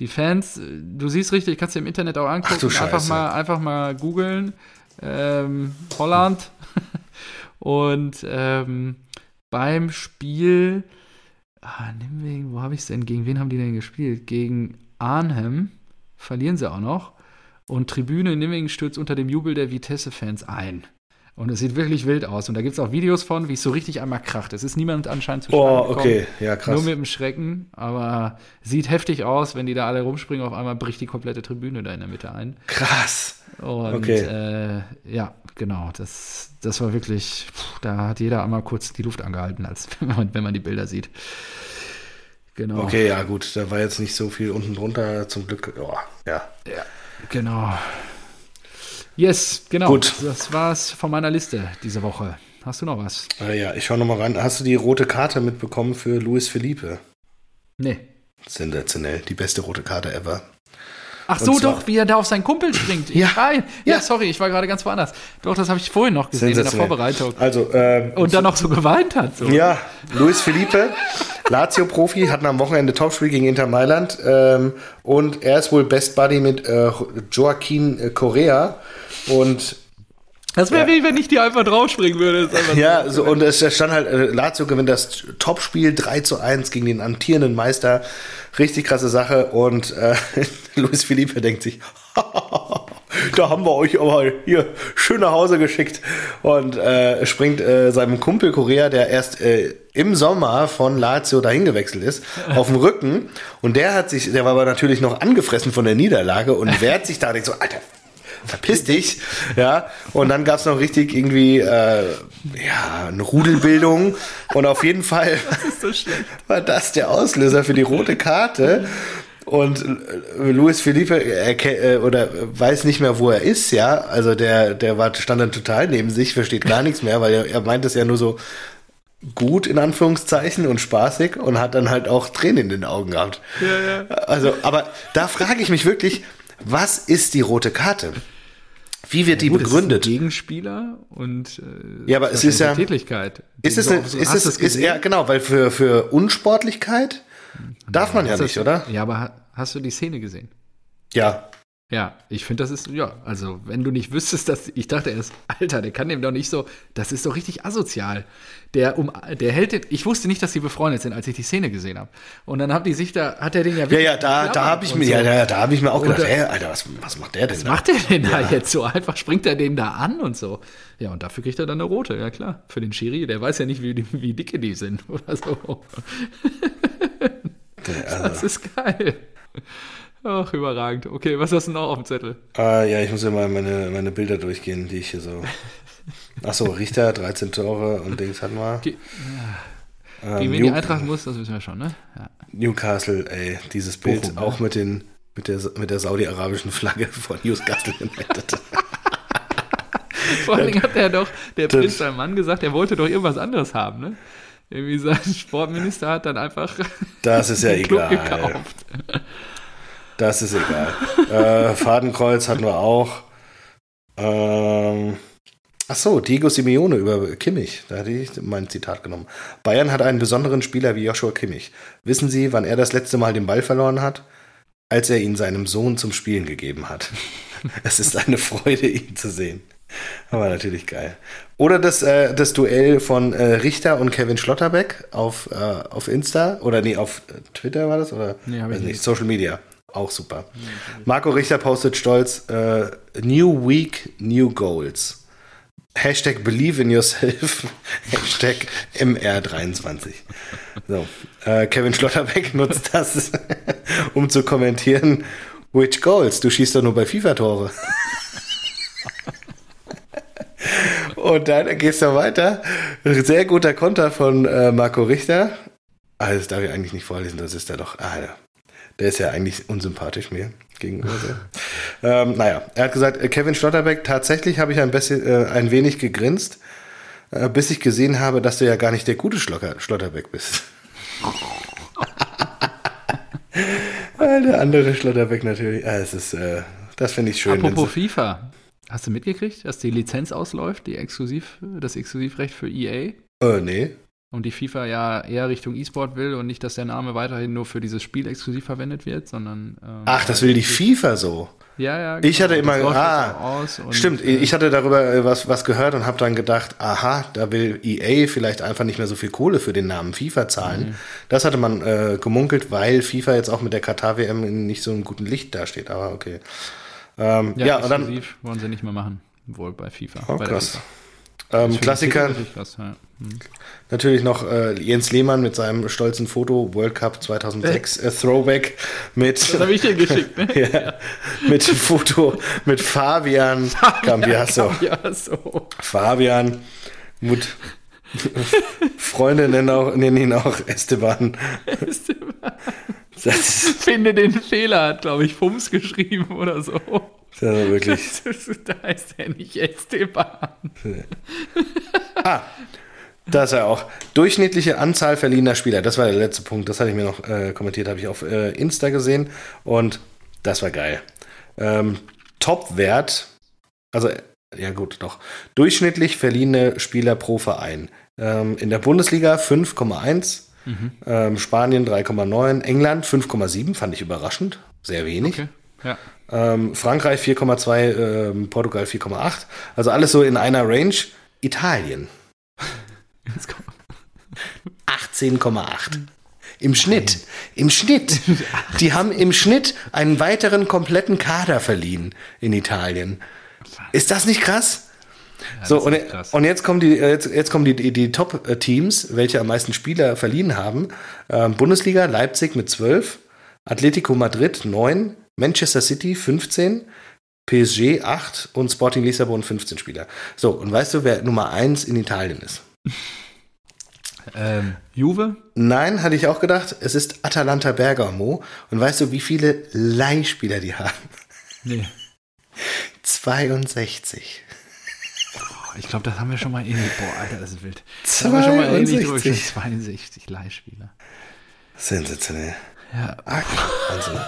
Die Fans, äh, du siehst richtig, kannst du im Internet auch angucken. Ach du einfach Scheiße. mal, einfach mal googeln. Ähm, Holland. Und ähm, beim Spiel, ah, Nimwegen, wo habe ich es denn? Gegen wen haben die denn gespielt? Gegen Arnhem. Verlieren sie auch noch. Und Tribüne in Nimwegen stürzt unter dem Jubel der Vitesse-Fans ein. Und es sieht wirklich wild aus. Und da gibt es auch Videos von, wie es so richtig einmal kracht. Es ist niemand anscheinend zu Oh, gekommen. okay. Ja, krass. Nur mit dem Schrecken, aber sieht heftig aus, wenn die da alle rumspringen. Auf einmal bricht die komplette Tribüne da in der Mitte ein. krass. Und Okay. äh, ja, genau, das, das war wirklich, puh, da hat jeder einmal kurz die Luft angehalten, als wenn man, wenn man die Bilder sieht. Genau. Okay, ja, gut. Da war jetzt nicht so viel unten drunter. Zum Glück. Oh, ja. Genau. Yes, genau. Gut. Das war's von meiner Liste diese Woche. Hast du noch was? Äh, ja, ich schau noch mal rein. Hast du die rote Karte mitbekommen für Luis Felipe? Nee. Sensationell. Die beste rote Karte ever. Ach Und so, doch, wie er da auf seinen Kumpel springt. Ja. Nein. Ja, Ja. sorry, ich war gerade ganz woanders. Doch, das habe ich vorhin noch gesehen in der. Vorbereitung. Also, ähm, Und dann noch so geweint hat. So. Ja, Luis Felipe, Lazio-Profi, hatten am Wochenende Topspiel gegen Inter Mailand ähm, und er ist wohl Best Buddy mit äh, Joaquin Correa und Das wäre wie, wenn ich dir einfach draufspringen würde. Ja, so, und es stand halt, äh, Lazio gewinnt das Topspiel 3 zu 1 gegen den amtierenden Meister. Richtig krasse Sache und äh, Luis Felipe denkt sich, da haben wir euch aber hier schön nach Hause geschickt. Und äh, springt äh, seinem Kumpel Korea, der erst äh, im Sommer von Lazio dahin gewechselt ist, auf den Rücken. Und der hat sich, der war aber natürlich noch angefressen von der Niederlage und wehrt sich da nicht so, Alter, verpiss dich. Ja, und dann gab's noch richtig irgendwie äh, ja, eine Rudelbildung. Und auf jeden Fall so schlecht. war das der Auslöser für die rote Karte. Und Luis Felipe äh, oder weiß nicht mehr, wo er ist, ja. Also der, der war, stand dann total neben sich, versteht gar nichts mehr, weil er, er meint es ja nur so gut in Anführungszeichen und spaßig und hat dann halt auch Tränen in den Augen gehabt. Ja, ja. Also, aber da frage ich mich wirklich, was ist die rote Karte? Wie wird die Gut, begründet? Ist Gegenspieler und äh, Ja, aber es ist ja- Tätigkeit. Ist es, So- eine, so- ist es, ist ja, genau, weil für, für Unsportlichkeit darf man ja Ist nicht, das- oder? Ja, aber ha- hast du die Szene gesehen? Ja. Ja, ich finde, das ist, ja, also, wenn du nicht wüsstest, dass, ich dachte erst, Alter, der kann dem doch nicht so, das ist doch richtig asozial. Der, um, der hält den, ich wusste nicht, dass die befreundet sind, als ich die Szene gesehen habe. Und dann haben die sich da, hat er den ja Ja, wirklich ja, da, da geklammert habe ich mir, so. ja, ja, da habe ich mir auch gedacht, Und, äh, hä, Alter, was, was macht der denn Was da? macht der denn da jetzt so? Einfach springt er den da an und so. Ja, und dafür kriegt er dann eine rote, ja klar. Für den Schiri, der weiß ja nicht, wie, wie dicke die sind oder so. Also, Das ist geil. Ach, überragend. Okay, was hast du noch auf dem Zettel? äh, ja, ich muss ja mal meine, meine Bilder durchgehen, die ich hier so. Achso, Richter, 13 Tore und Dings hatten wir. Ge- Ähm, Gegen wen die Eintracht muss, das wissen wir schon, ne? Ja. Newcastle, ey, dieses Bild Bochum, ne? auch mit den mit der, mit der saudi-arabischen Flagge von Newcastle United. Vor allen Dingen hat er doch, der Prinz Salman gesagt, er wollte doch irgendwas anderes haben, ne? Irgendwie sein Sportminister hat dann einfach Das ist ja den Club egal. gekauft. Das ist egal. äh, Fadenkreuz hatten wir auch. Ähm, ach so, Diego Simeone über Kimmich. Da hatte ich mein Zitat genommen. Bayern hat einen besonderen Spieler wie Joshua Kimmich. Wissen Sie, wann er das letzte Mal den Ball verloren hat? Als er ihn seinem Sohn zum Spielen gegeben hat. es ist eine Freude, ihn zu sehen. Aber natürlich geil. Oder das, äh, das Duell von äh, Richter und Kevin Schlotterbeck auf, äh, auf Insta. Oder nee, auf Twitter war das? Oder Nee, ich nicht. Social Media. Auch super. Marco Richter postet stolz: äh, New Week, New Goals. Hashtag Believe in Yourself. Hashtag MR23. So. Äh, Kevin Schlotterbeck nutzt das, um zu kommentieren: Which Goals? Du schießt doch nur bei FIFA-Tore. Und dann gehst du weiter. Sehr guter Konter von äh, Marco Richter. Ah, das darf ich eigentlich nicht vorlesen, das ist er doch. Ah, ja. Der ist ja eigentlich unsympathisch mir gegenüber. So. ähm, naja, er hat gesagt, äh, Kevin Schlotterbeck, tatsächlich habe ich ein, bisschen, äh, ein wenig gegrinst, äh, bis ich gesehen habe, dass du ja gar nicht der gute Schlocker, Schlotterbeck bist. Der andere Schlotterbeck natürlich. Ah, es ist, äh, das finde ich schön. Apropos FIFA. Hast du mitgekriegt, dass die Lizenz ausläuft, die Exklusiv, das Exklusivrecht für EA? Äh, nee. Und die FIFA ja eher Richtung E-Sport will und nicht, dass der Name weiterhin nur für dieses Spiel exklusiv verwendet wird, sondern. ähm, Ach, das will die FIFA so. Ja, ja. Ich hatte genau. immer, ah, und, Stimmt, äh, ich hatte darüber äh, was, was gehört und habe dann gedacht, aha, da will EA vielleicht einfach nicht mehr so viel Kohle für den Namen FIFA zahlen. Mhm. Das hatte man äh, gemunkelt, weil FIFA jetzt auch mit der Katar-WM nicht so einem guten Licht dasteht, aber okay. Ähm, ja, Ja, und dann exklusiv wollen sie nicht mehr machen. Wohl bei FIFA. Oh, bei krass. FIFA. Ähm, Klassiker, krass, ja. Hm. natürlich noch äh, Jens Lehmann mit seinem stolzen Foto, World Cup 2006, äh, Throwback mit, Das habe ich dir geschickt, ne? ja, mit Foto mit Fabian Cambiasso. Ja, so. Fabian, Mut. Freunde nennen, auch, nennen ihn auch Esteban. Ist, Finde den Fehler, hat, glaube ich, Fums geschrieben oder so. das ist also wirklich. Das ist, da ist er nicht Esteban. Da ist er auch. Durchschnittliche Anzahl verliehener Spieler. Das war der letzte Punkt. Das hatte ich mir noch äh, kommentiert, habe ich auf äh, Insta gesehen. Und das war geil. Ähm, Top-Wert, also ja gut, doch. Durchschnittlich verliehene Spieler pro Verein. Ähm, in der Bundesliga 5,1, ähm, Spanien 3,9, England 5,7, fand ich überraschend. Sehr wenig. Okay. Ja. Ähm, Frankreich 4,2, ähm, Portugal 4,8. Also alles so in einer Range. Italien Jetzt kommt- 18,8. Im Schnitt. Im Schnitt. Die haben im Schnitt einen weiteren kompletten Kader verliehen in Italien. Ist das nicht krass? So, das und, krass. und jetzt kommen die, äh, jetzt, jetzt kommen die, die, die Top-Teams, welche am meisten Spieler verliehen haben. Ähm, Bundesliga, Leipzig mit 12, Atletico Madrid 9, Manchester City 15, PSG 8 und Sporting Lissabon 15 Spieler. So, und weißt du, wer Nummer 1 in Italien ist? Ähm, Juve? Nein, hatte ich auch gedacht. Es ist Atalanta Bergamo. Und weißt du, wie viele Leihspieler die haben? Nee. 62. Ich glaube, das haben wir schon mal ähnlich. Boah, Alter, das ist wild. Das haben wir schon mal ähnlich drüber 62. 62 Leihspieler. Sensationell. Ja. Ah, Wahnsinn.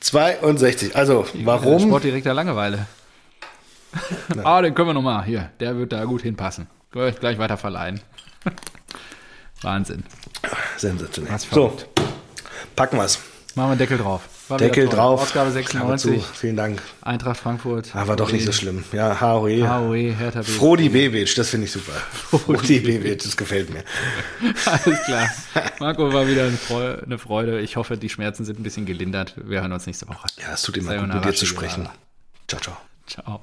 62. Also, warum? Sportdirektor Langeweile. Ah, den können wir nochmal. Hier, der wird da gut hinpassen. Gleich gleich weiter verleihen. Wahnsinn. Sensationell. Was So, packen wir's. Machen wir einen Deckel drauf. War Deckel drauf. Ausgabe Klammer zu. 96. Vielen Dank. Eintracht Frankfurt. Aber doch nicht so schlimm. Ja, HOE. AOE, Hertha BSC. Frodi Bebic, das finde ich super. Frodi Bebic, das gefällt mir. Alles klar. Marco war wieder eine Freude. Ich hoffe, die Schmerzen sind ein bisschen gelindert. Wir hören uns nächste Woche. Ja, es tut immer gut, mit dir zu sprechen. Ciao, ciao. Ciao.